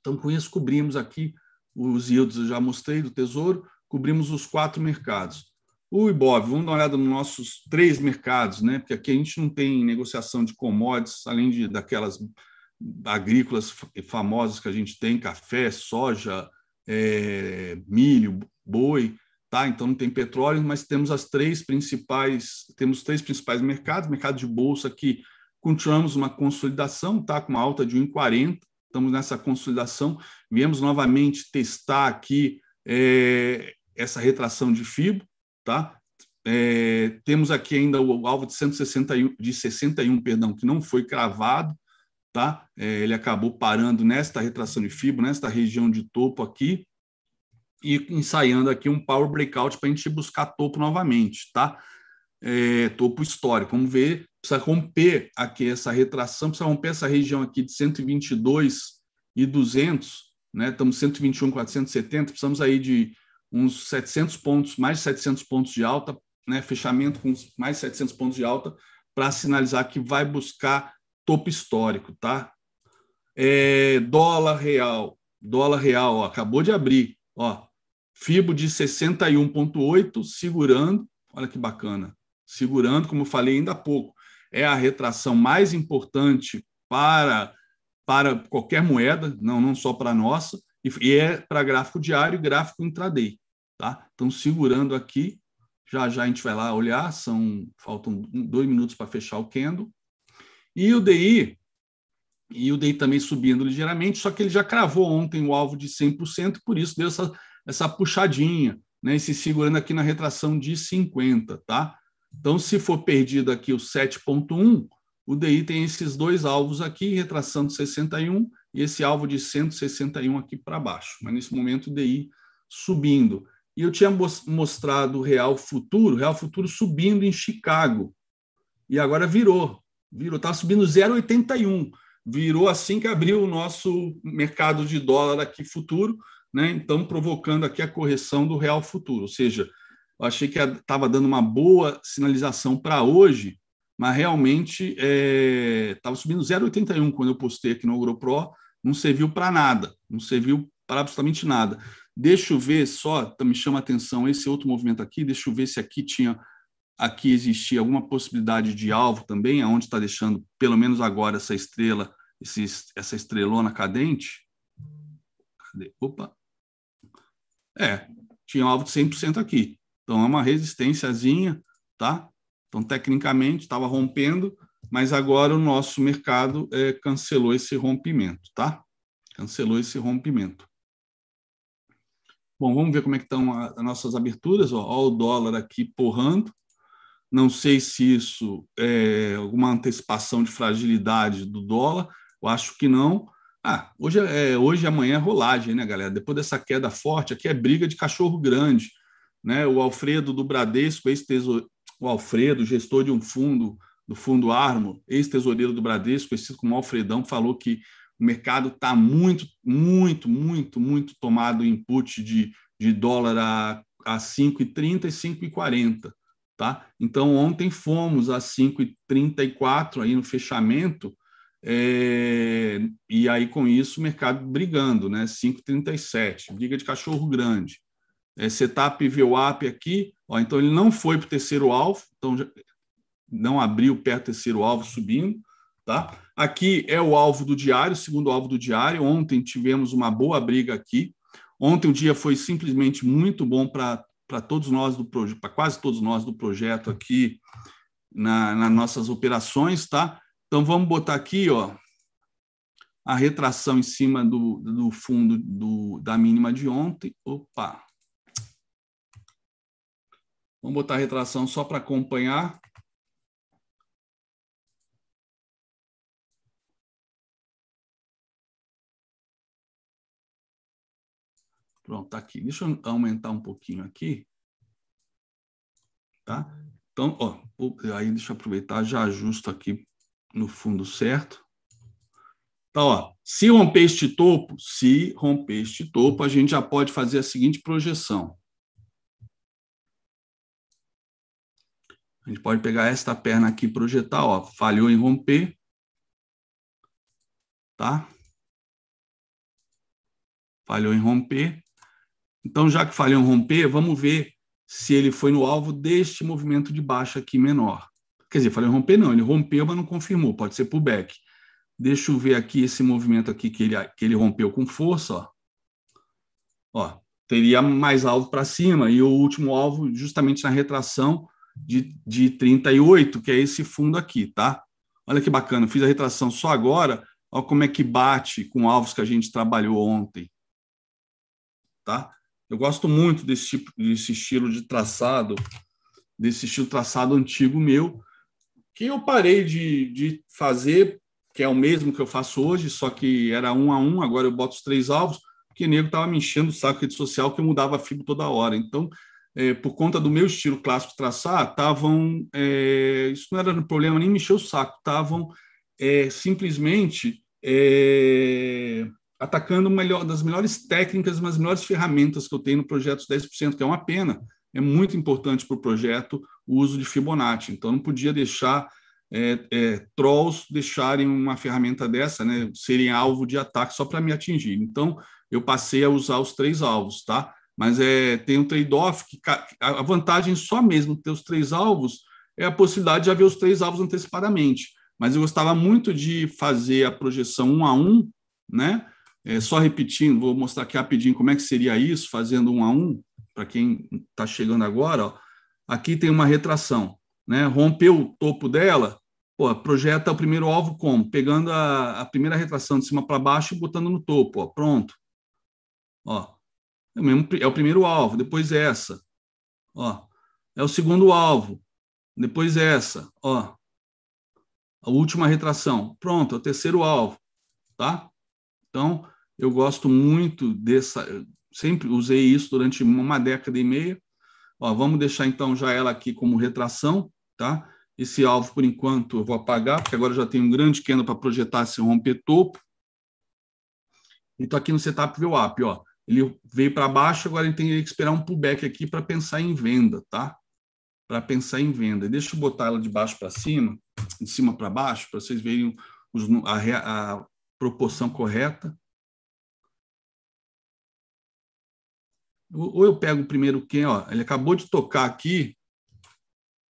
Então com isso cobrimos aqui os yields, eu já mostrei do Tesouro, cobrimos os quatro mercados. O Ibov, vamos dar uma olhada nos nossos três mercados, né? Porque aqui a gente não tem negociação de commodities, além de daquelas agrícolas famosas que a gente tem, café, soja, é, milho, boi, tá? Então não tem petróleo, mas temos as três principais, temos três principais mercados, mercado de bolsa que continuamos uma consolidação, tá? Com uma alta de 1,40, estamos nessa consolidação, viemos novamente testar aqui é, essa retração de FIBO, Tá? É, temos aqui ainda o alvo de 161, de 61, perdão, que não foi cravado, tá? É, ele acabou parando nesta retração de fibra, nesta região de topo aqui, e ensaiando aqui um power breakout para a gente buscar topo novamente, tá? É, topo histórico. Vamos ver, precisa romper aqui essa retração, precisa romper essa região aqui de 122 e 200, né? Estamos 121, 470, precisamos aí de uns 700 pontos, mais de 700 pontos de alta, né, fechamento com mais de 700 pontos de alta, para sinalizar que vai buscar topo histórico, tá? É, dólar real, dólar real, ó, acabou de abrir, ó, FIBO de 61,8, segurando, olha que bacana, segurando, como eu falei ainda há pouco, é a retração mais importante para, para qualquer moeda, não, não só para a nossa, e, é para gráfico diário e gráfico intraday. Tá? Então, segurando aqui, já já a gente vai lá olhar, são faltam dois minutos para fechar o candle. E o DI, e o DI também subindo ligeiramente, só que ele já cravou ontem o alvo de 100%, por isso deu essa, essa puxadinha, né? E se segurando aqui na retração de 50, tá? Então, se for perdido aqui o 7.1, o DI tem esses dois alvos aqui, retração de 61 e esse alvo de 161 aqui para baixo. Mas nesse momento o DI subindo. E eu tinha mostrado o Real Futuro, Real Futuro subindo em Chicago. E agora virou. Virou, estava subindo 0,81. Virou assim que abriu o nosso mercado de dólar aqui futuro, né? Então provocando aqui a correção do Real Futuro. Ou seja, eu achei que estava dando uma boa sinalização para hoje, mas realmente estava é, subindo 0,81 quando eu postei aqui no AgroPro, não serviu para nada, não serviu para absolutamente nada. Deixa eu ver só, tá, me chama atenção esse outro movimento aqui, deixa eu ver se aqui tinha, aqui existia alguma possibilidade de alvo também, aonde está deixando, pelo menos agora, essa estrela, esse, essa estrelona cadente. Cadê? Opa! É, tinha alvo de 100% aqui. Então, é uma resistênciazinha, tá? Então, tecnicamente, estava rompendo, mas agora o nosso mercado é, cancelou esse rompimento, tá? Cancelou esse rompimento. Bom, vamos ver como é que estão as nossas aberturas. Ó, o dólar aqui porrando. Não sei se isso é alguma antecipação de fragilidade do dólar. Eu acho que não. Ah, hoje é hoje amanhã é rolagem, né, galera? Depois dessa queda forte, aqui é briga de cachorro grande, né? O Alfredo do Bradesco, ex-tesoureiro o Alfredo, gestor de um fundo, do Fundo Armo, ex-tesoureiro do Bradesco, conhecido como Alfredão, falou que o mercado está muito, muito, muito, muito tomado input de, de dólar a, a 5,30 e 5,40. Tá? Então, ontem fomos a 5,34 aí no fechamento, é, e aí com isso o mercado brigando, né? 5,37, briga de cachorro grande é, setup VWAP aqui, ó, então ele não foi para o terceiro alvo, então já, não abriu perto do terceiro alvo subindo, tá? Aqui é o alvo do diário, segundo alvo do diário. Ontem tivemos uma boa briga aqui. Ontem o dia foi simplesmente muito bom para todos nós do projeto, para quase todos nós do projeto aqui na, nas nossas operações, tá? Então, vamos botar aqui ó, a retração em cima do, do fundo do, da mínima de ontem. Opa! Vamos botar a retração só para acompanhar. Pronto, está aqui. Deixa eu aumentar um pouquinho aqui. Tá? Então, ó, aí deixa eu aproveitar, já ajusto aqui no fundo certo. Então, ó, se romper este topo, se romper este topo, a gente já pode fazer a seguinte projeção. A gente pode pegar esta perna aqui e projetar, ó, falhou em romper, tá? Falhou em romper. Então, já que falhou em romper, vamos ver se ele foi no alvo deste movimento de baixa aqui menor. Quer dizer, falei romper não, ele rompeu, mas não confirmou, pode ser pullback. Deixa eu ver aqui esse movimento aqui que ele, que ele rompeu com força, ó. Ó, teria mais alvo para cima e o último alvo justamente na retração de, de 38, que é esse fundo aqui, tá? Olha que bacana, fiz a retração só agora, olha como é que bate com alvos que a gente trabalhou ontem, tá? Eu gosto muito desse tipo, desse estilo de traçado, desse estilo traçado antigo meu, que eu parei de, de fazer, que é o mesmo que eu faço hoje, só que era um a um, agora eu boto os três alvos, porque o nego estava me enchendo o saco de social que eu mudava a fibra toda hora. Então, é, por conta do meu estilo clássico traçar, estavam. É, isso não era um problema, nem me encheu o saco, estavam é, simplesmente é, atacando melhor, das melhores técnicas, das melhores ferramentas que eu tenho no projeto 10%, que é uma pena. É muito importante para o projeto o uso de Fibonacci. Então, não podia deixar é, é, trolls deixarem uma ferramenta dessa, né, serem alvo de ataque só para me atingir. Então, eu passei a usar os três alvos, tá? Mas é, tem um trade-off que a vantagem só mesmo ter os três alvos é a possibilidade de haver os três alvos antecipadamente. Mas eu gostava muito de fazer a projeção um a um, né? É, só repetindo, vou mostrar aqui rapidinho como é que seria isso, fazendo um a um, para quem está chegando agora. Ó. Aqui tem uma retração, né? rompeu o topo dela, pô, projeta o primeiro alvo como? Pegando a, a primeira retração de cima para baixo e botando no topo, ó, pronto. Ó, é, o mesmo, é o primeiro alvo, depois essa. Ó, é o segundo alvo, depois essa. Ó, a última retração, pronto, é o terceiro alvo, tá? Então, eu gosto muito dessa, sempre usei isso durante uma década e meia. Ó, vamos deixar então já ela aqui como retração, tá? Esse alvo, por enquanto, eu vou apagar, porque agora já tenho um grande candle para projetar esse romper topo. E estou aqui no setup VWAP, ó. Ele veio para baixo, agora ele tem que esperar um pullback aqui para pensar em venda, tá? Para pensar em venda. Deixa eu botar ela de baixo para cima, de cima para baixo, para vocês verem os, a, a proporção correta. Ou eu pego o primeiro quem, ó, ele acabou de tocar aqui.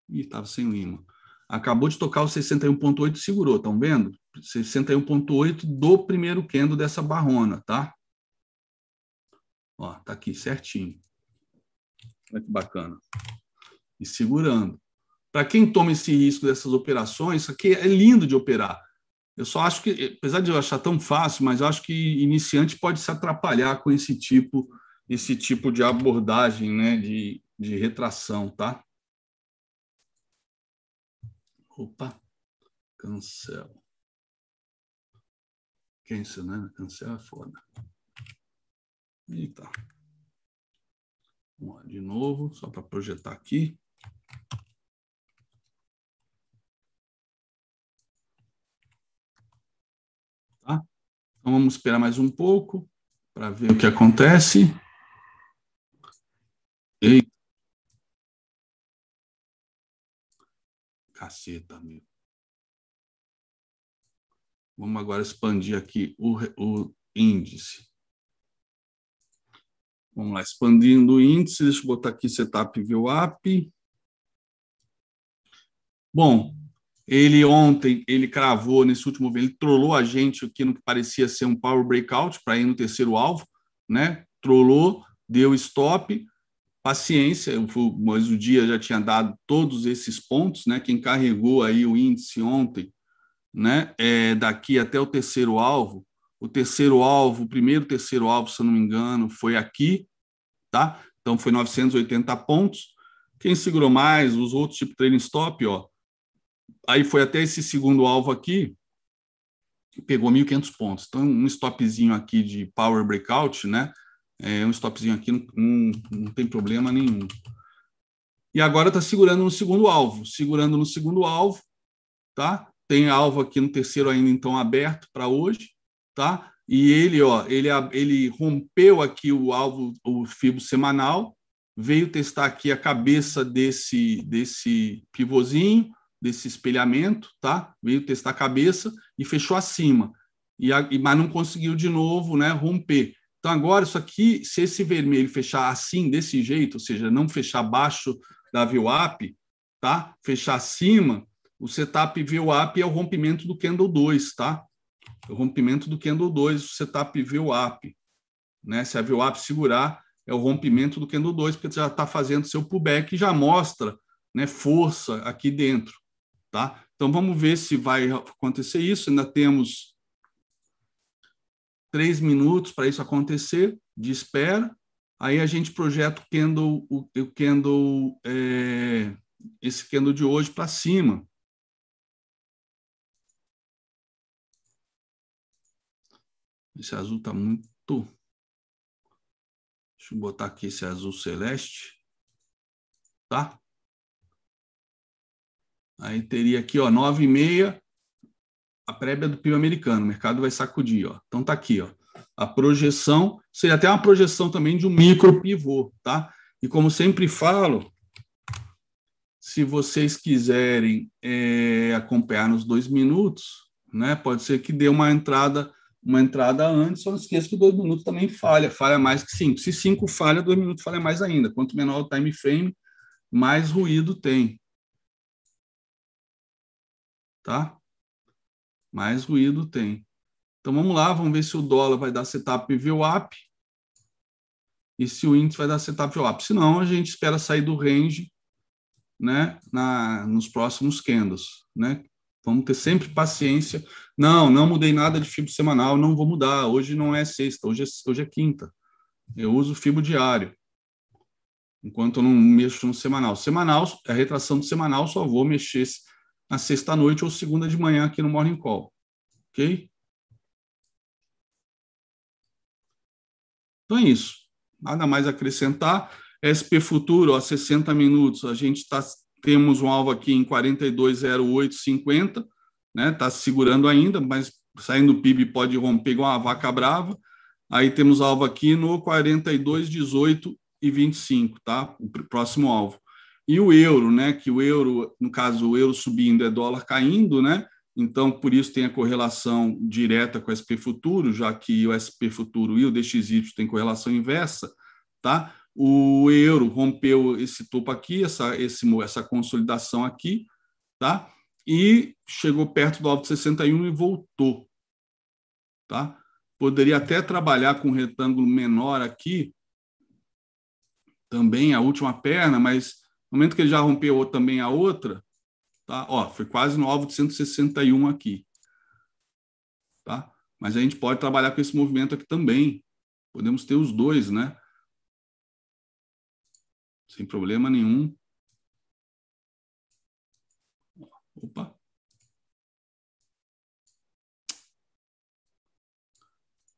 Ih, estava sem o imã. Acabou de tocar o 61.8 segurou, estão vendo? 61.8 do primeiro candle dessa barrona, tá? Ó, tá aqui certinho. Olha que bacana. E segurando. Para quem toma esse risco dessas operações, isso aqui é lindo de operar. Eu só acho que, apesar de eu achar tão fácil, mas eu acho que iniciante pode se atrapalhar com esse tipo esse tipo de abordagem né, de, de retração, tá? Opa, cancel. Cancel, né? Cancel é foda. Eita. Vamos lá, de novo, só para projetar aqui. Tá? Então vamos esperar mais um pouco para ver o que acontece. Eita. Caceta, meu. Vamos agora expandir aqui o, o índice. Vamos lá, expandindo o índice, deixa eu botar aqui setup VWAP. Bom, ele ontem, ele cravou nesse último ele trollou a gente aqui no que parecia ser um power breakout para ir no terceiro alvo, né? Trollou, deu stop, paciência, mas o dia já tinha dado todos esses pontos, né? Quem carregou aí o índice ontem, né, é, daqui até o terceiro alvo. O terceiro alvo, o primeiro terceiro alvo, se eu não me engano, foi aqui, tá? Então foi 980 pontos. Quem segurou mais, os outros tipo trailing stop, ó. Aí foi até esse segundo alvo aqui, pegou 1.500 pontos. Então um stopzinho aqui de power breakout, né? É um stopzinho aqui não, não, não tem problema nenhum. E agora está segurando no segundo alvo, segurando no segundo alvo, tá? Tem alvo aqui no terceiro ainda então aberto para hoje, tá? E ele, ó, ele, ele rompeu aqui o alvo, o fibo semanal, veio testar aqui a cabeça desse desse pivôzinho, desse espelhamento, tá? Veio testar a cabeça e fechou acima. E, a, mas não conseguiu de novo, né, romper. Então agora isso aqui, se esse vermelho fechar assim desse jeito, ou seja, não fechar abaixo da VWAP, tá? Fechar acima, o setup VWAP é o rompimento do candle 2, tá? O rompimento do candle 2, o setup VWAP, né? Se a VWAP segurar, é o rompimento do candle 2, porque já está fazendo seu pullback e já mostra, né, força aqui dentro, tá? Então vamos ver se vai acontecer isso. Ainda temos três minutos para isso acontecer de espera. Aí a gente projeta o candle, o, candle é, esse candle de hoje para cima. Esse azul está muito. Deixa eu botar aqui esse azul celeste. Tá? Aí teria aqui, ó, 9 e meia, a prévia do PIB americano. O mercado vai sacudir, ó. Então tá aqui, ó a projeção, seria até uma projeção também de um micro pivô, tá? E como sempre falo, se vocês quiserem é, acompanhar nos dois minutos, né? Pode ser que dê uma entrada uma entrada antes, só não esqueça que dois minutos também falha, falha mais que cinco. Se cinco falha, dois minutos falha mais ainda. Quanto menor o time frame, mais ruído tem. Tá? Mais ruído tem. Então vamos lá, vamos ver se o dólar vai dar setup VWAP e se o índice vai dar setup VWAP. Se não, a gente espera sair do range né, na, nos próximos candles. Né? Vamos ter sempre paciência. Não, não mudei nada de FIBO semanal, não vou mudar. Hoje não é sexta, hoje é, hoje é quinta. Eu uso FIBO diário. Enquanto eu não mexo no semanal. Semanal, a retração do semanal só vou mexer na sexta-noite ou segunda de manhã aqui no Morning Call. Ok? Então é isso. Nada mais a acrescentar. SP Futuro, a 60 minutos, a gente está temos um alvo aqui em 42,0850, né? Está segurando ainda, mas saindo o PIB pode romper igual uma vaca brava. Aí temos alvo aqui no 42,18 e 25, tá? O próximo alvo. E o euro, né? Que o euro, no caso, o euro subindo é dólar caindo, né? Então, por isso tem a correlação direta com o SP futuro, já que o SP futuro e o DXY têm correlação inversa, tá? O euro rompeu esse topo aqui, essa, esse, essa consolidação aqui, tá? E chegou perto do alvo de 61 e voltou, tá? Poderia até trabalhar com um retângulo menor aqui, também a última perna, mas no momento que ele já rompeu também a outra, Tá? Ó, foi quase no alvo de 161 aqui. Tá? Mas a gente pode trabalhar com esse movimento aqui também. Podemos ter os dois, né? Sem problema nenhum. Opa.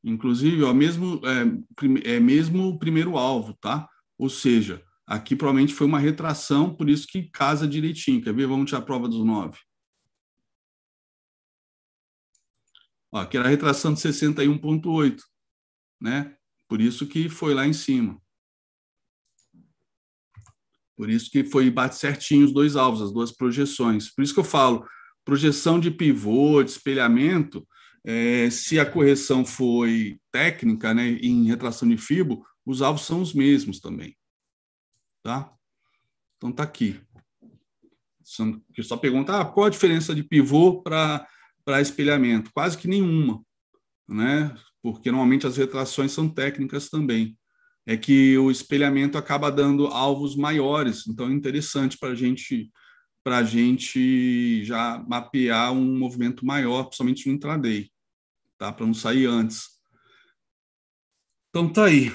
Inclusive, ó, mesmo, é, é mesmo o primeiro alvo, tá? Ou seja, Aqui provavelmente foi uma retração, por isso que casa direitinho. Quer ver? Vamos tirar a prova dos nove. Ó, aqui era a retração de 61,8, né? Por isso que foi lá em cima. Por isso que foi bate certinho os dois alvos, as duas projeções. Por isso que eu falo, projeção de pivô, de espelhamento, é, se a correção foi técnica, né, em retração de fibo, os alvos são os mesmos também tá? Então tá aqui. Que só pergunta, ah, qual a diferença de pivô para espelhamento? Quase que nenhuma, né? Porque normalmente as retrações são técnicas também. É que o espelhamento acaba dando alvos maiores, então é interessante para gente para gente já mapear um movimento maior, principalmente no intraday, tá? para não sair antes. Então tá aí.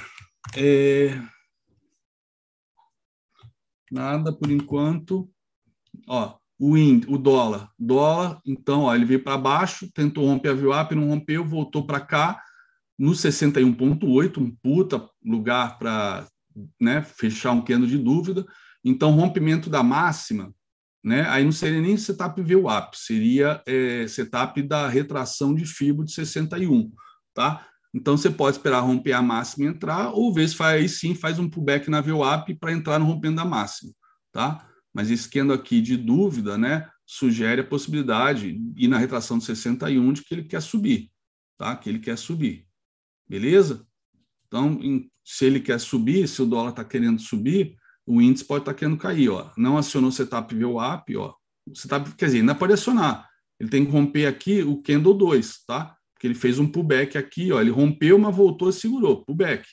É... Nada por enquanto. Ó, o, índice, o dólar. Dólar, então, ó, ele veio para baixo, tentou romper a VWAP, não rompeu, voltou para cá no 61,8, um puta lugar para né, fechar um candle de dúvida. Então, rompimento da máxima, né, aí não seria nem setup VWAP, seria é, setup da retração de FIBO de 61, tá? Então, você pode esperar romper a máxima e entrar, ou se faz, aí sim faz um pullback na VWAP para entrar no rompendo da máxima, tá? Mas candle aqui de dúvida, né, sugere a possibilidade, e na retração de 61, de que ele quer subir, tá? Que ele quer subir. Beleza? Então, se ele quer subir, se o dólar está querendo subir, o índice pode estar tá querendo cair. Ó. Não acionou o setup VWAP, ó. O setup, quer dizer, ainda pode acionar. Ele tem que romper aqui o candle 2, tá? Porque ele fez um pullback aqui, ó. Ele rompeu, mas voltou e segurou. Pullback.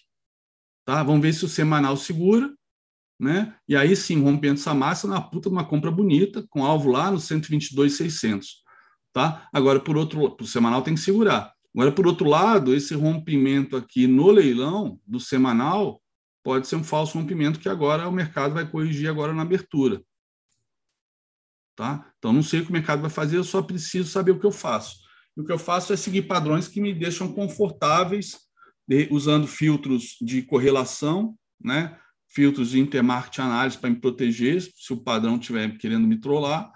Tá? Vamos ver se o semanal segura, né? E aí sim, rompendo essa massa na puta uma compra bonita, com alvo lá no 122,600, tá? Agora, por outro, o semanal tem que segurar. Agora, por outro lado, esse rompimento aqui no leilão do semanal pode ser um falso rompimento que agora o mercado vai corrigir agora na abertura. Tá? Então, não sei o que o mercado vai fazer, eu só preciso saber o que eu faço. E o que eu faço é seguir padrões que me deixam confortáveis, de, usando filtros de correlação, né? filtros de intermarket análise para me proteger, se o padrão estiver querendo me trollar.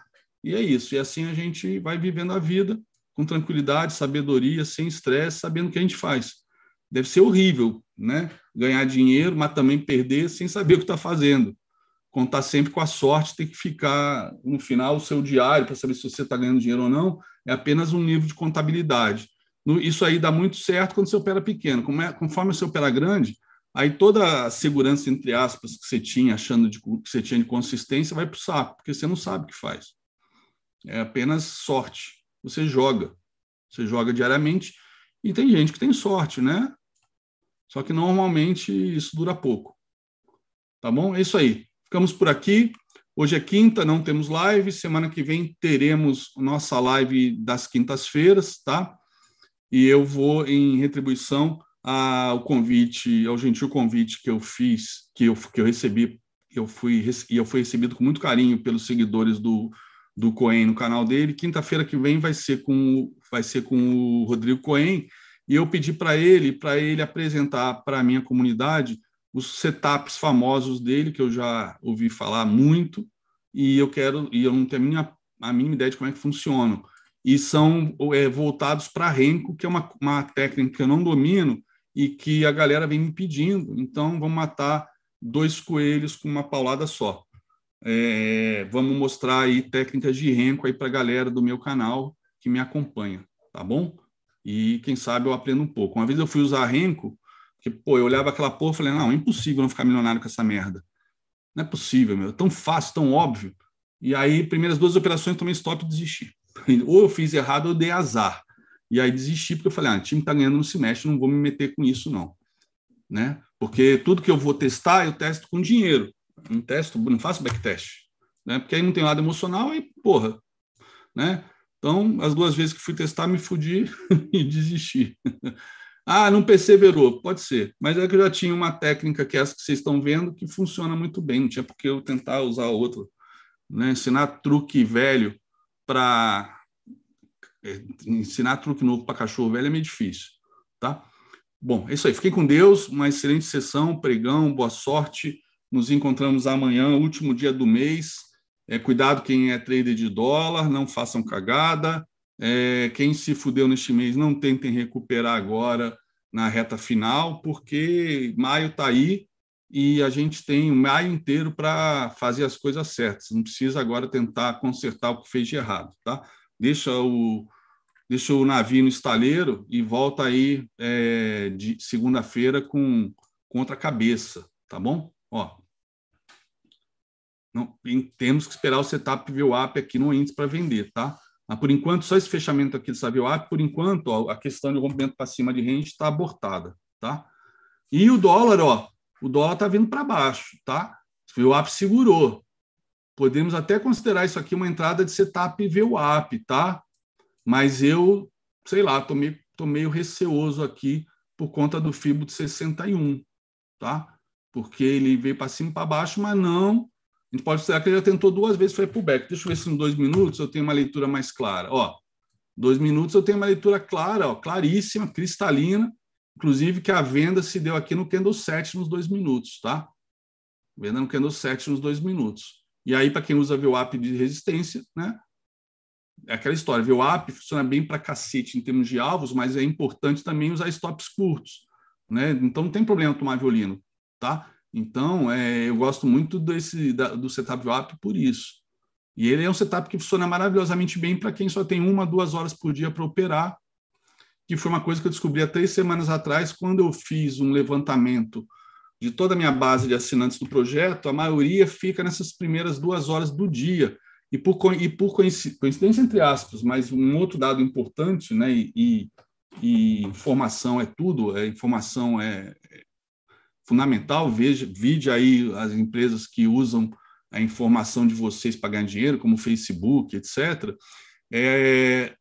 E é isso. E assim a gente vai vivendo a vida com tranquilidade, sabedoria, sem estresse, sabendo o que a gente faz. Deve ser horrível, né? Ganhar dinheiro, mas também perder sem saber o que está fazendo. Contar sempre com a sorte, ter que ficar no final o seu diário para saber se você está ganhando dinheiro ou não, é apenas um nível de contabilidade. Isso aí dá muito certo quando você opera pequeno. É, conforme você opera grande, aí toda a segurança, entre aspas, que você tinha, achando de, que você tinha de consistência, vai para o saco, porque você não sabe o que faz. É apenas sorte você joga. Você joga diariamente e tem gente que tem sorte, né? Só que normalmente isso dura pouco. Tá bom? É isso aí. Ficamos por aqui. Hoje é quinta, não temos live. Semana que vem teremos nossa live das quintas-feiras, tá? E eu vou em retribuição ao convite, ao gentil convite que eu fiz, que eu, que eu recebi, eu fui e eu fui recebido com muito carinho pelos seguidores do do Cohen no canal dele. Quinta-feira que vem vai ser com vai ser com o Rodrigo Cohen e eu pedi para ele para ele apresentar para a minha comunidade os setups famosos dele que eu já ouvi falar muito e eu quero e eu não tenho a mínima, a mínima ideia de como é que funcionam e são é, voltados para renco que é uma, uma técnica que eu não domino e que a galera vem me pedindo então vamos matar dois coelhos com uma paulada só é, vamos mostrar aí técnicas de renco aí para a galera do meu canal que me acompanha, tá bom? E quem sabe eu aprendo um pouco. Uma vez eu fui usar renco, que pô, eu olhava aquela porra e falei, não, é impossível não ficar milionário com essa merda. Não é possível, meu, é tão fácil, tão óbvio. E aí, primeiras duas operações, tomei stop e desisti. [LAUGHS] Ou eu fiz errado ou eu dei azar. E aí desisti porque eu falei, ah, o time está ganhando no semestre, não vou me meter com isso, não. Né? Porque tudo que eu vou testar, eu testo com dinheiro não testo, não faço backtest, né? Porque aí não tem lado emocional e porra, né? Então, as duas vezes que fui testar, me fudi [LAUGHS] e desisti. Ah, não perseverou, pode ser, mas é que eu já tinha uma técnica que é essa que vocês estão vendo que funciona muito bem, não tinha por que eu tentar usar outra, né? Ensinar truque velho para é, ensinar truque novo para cachorro velho é meio difícil, tá? Bom, é isso aí. Fiquem com Deus, uma excelente sessão, pregão, boa sorte nos encontramos amanhã, último dia do mês. É, cuidado quem é trader de dólar, não façam cagada. É, quem se fudeu neste mês, não tentem recuperar agora na reta final, porque maio está aí e a gente tem o maio inteiro para fazer as coisas certas. Não precisa agora tentar consertar o que fez de errado, tá? Deixa o deixa o navio no estaleiro e volta aí é, de segunda-feira com contra a cabeça, tá bom? Ó, não, temos que esperar o setup VWAP aqui no índice para vender, tá? Mas, por enquanto, só esse fechamento aqui dessa VWAP, por enquanto, ó, a questão de rompimento para cima de range está abortada, tá? E o dólar, ó, o dólar está vindo para baixo, tá? O VWAP segurou. podemos até considerar isso aqui uma entrada de setup VWAP, tá? Mas eu, sei lá, tô meio, tô meio receoso aqui por conta do FIBO de 61, tá? Porque ele veio para cima e para baixo, mas não. A gente pode considerar que ele já tentou duas vezes, foi pullback. Deixa eu ver se em dois minutos eu tenho uma leitura mais clara. Ó, dois minutos eu tenho uma leitura clara, ó, claríssima, cristalina, inclusive que a venda se deu aqui no candle 7 nos dois minutos, tá? Venda no candle 7 nos dois minutos. E aí, para quem usa VWAP de resistência, né? É aquela história, VWAP funciona bem para cacete em termos de alvos, mas é importante também usar stops curtos, né? Então não tem problema tomar violino, tá? Então, é, eu gosto muito desse da, do setup VWAP por isso. E ele é um setup que funciona maravilhosamente bem para quem só tem uma, duas horas por dia para operar, que foi uma coisa que eu descobri há três semanas atrás, quando eu fiz um levantamento de toda a minha base de assinantes do projeto, a maioria fica nessas primeiras duas horas do dia. E por, e por coincidência, entre aspas, mas um outro dado importante, né, e, e, e informação é tudo, é, informação é fundamental, veja, vide aí as empresas que usam a informação de vocês para ganhar dinheiro, como Facebook, etc., é,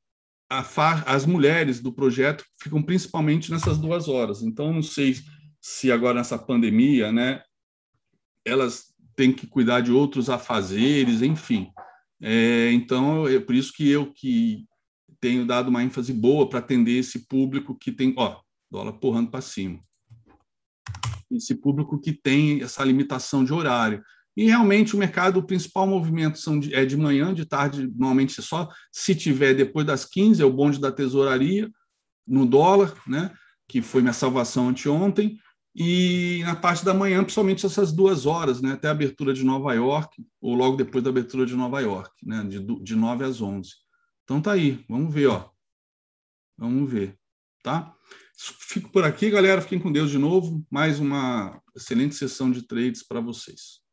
as mulheres do projeto ficam principalmente nessas duas horas. Então, não sei se agora nessa pandemia, né, elas têm que cuidar de outros afazeres, enfim. É, então, é por isso que eu que tenho dado uma ênfase boa para atender esse público que tem, ó, dólar porrando para cima. Esse público que tem essa limitação de horário. E realmente o mercado, o principal movimento são de, é de manhã, de tarde, normalmente só se tiver depois das 15, é o bonde da tesouraria, no dólar, né, que foi minha salvação anteontem, e na parte da manhã, principalmente essas duas horas, né, até a abertura de Nova York, ou logo depois da abertura de Nova York, né, de, de 9 às 11. Então tá aí, vamos ver, ó. Vamos ver, tá? Fico por aqui, galera. Fiquem com Deus de novo. Mais uma excelente sessão de trades para vocês.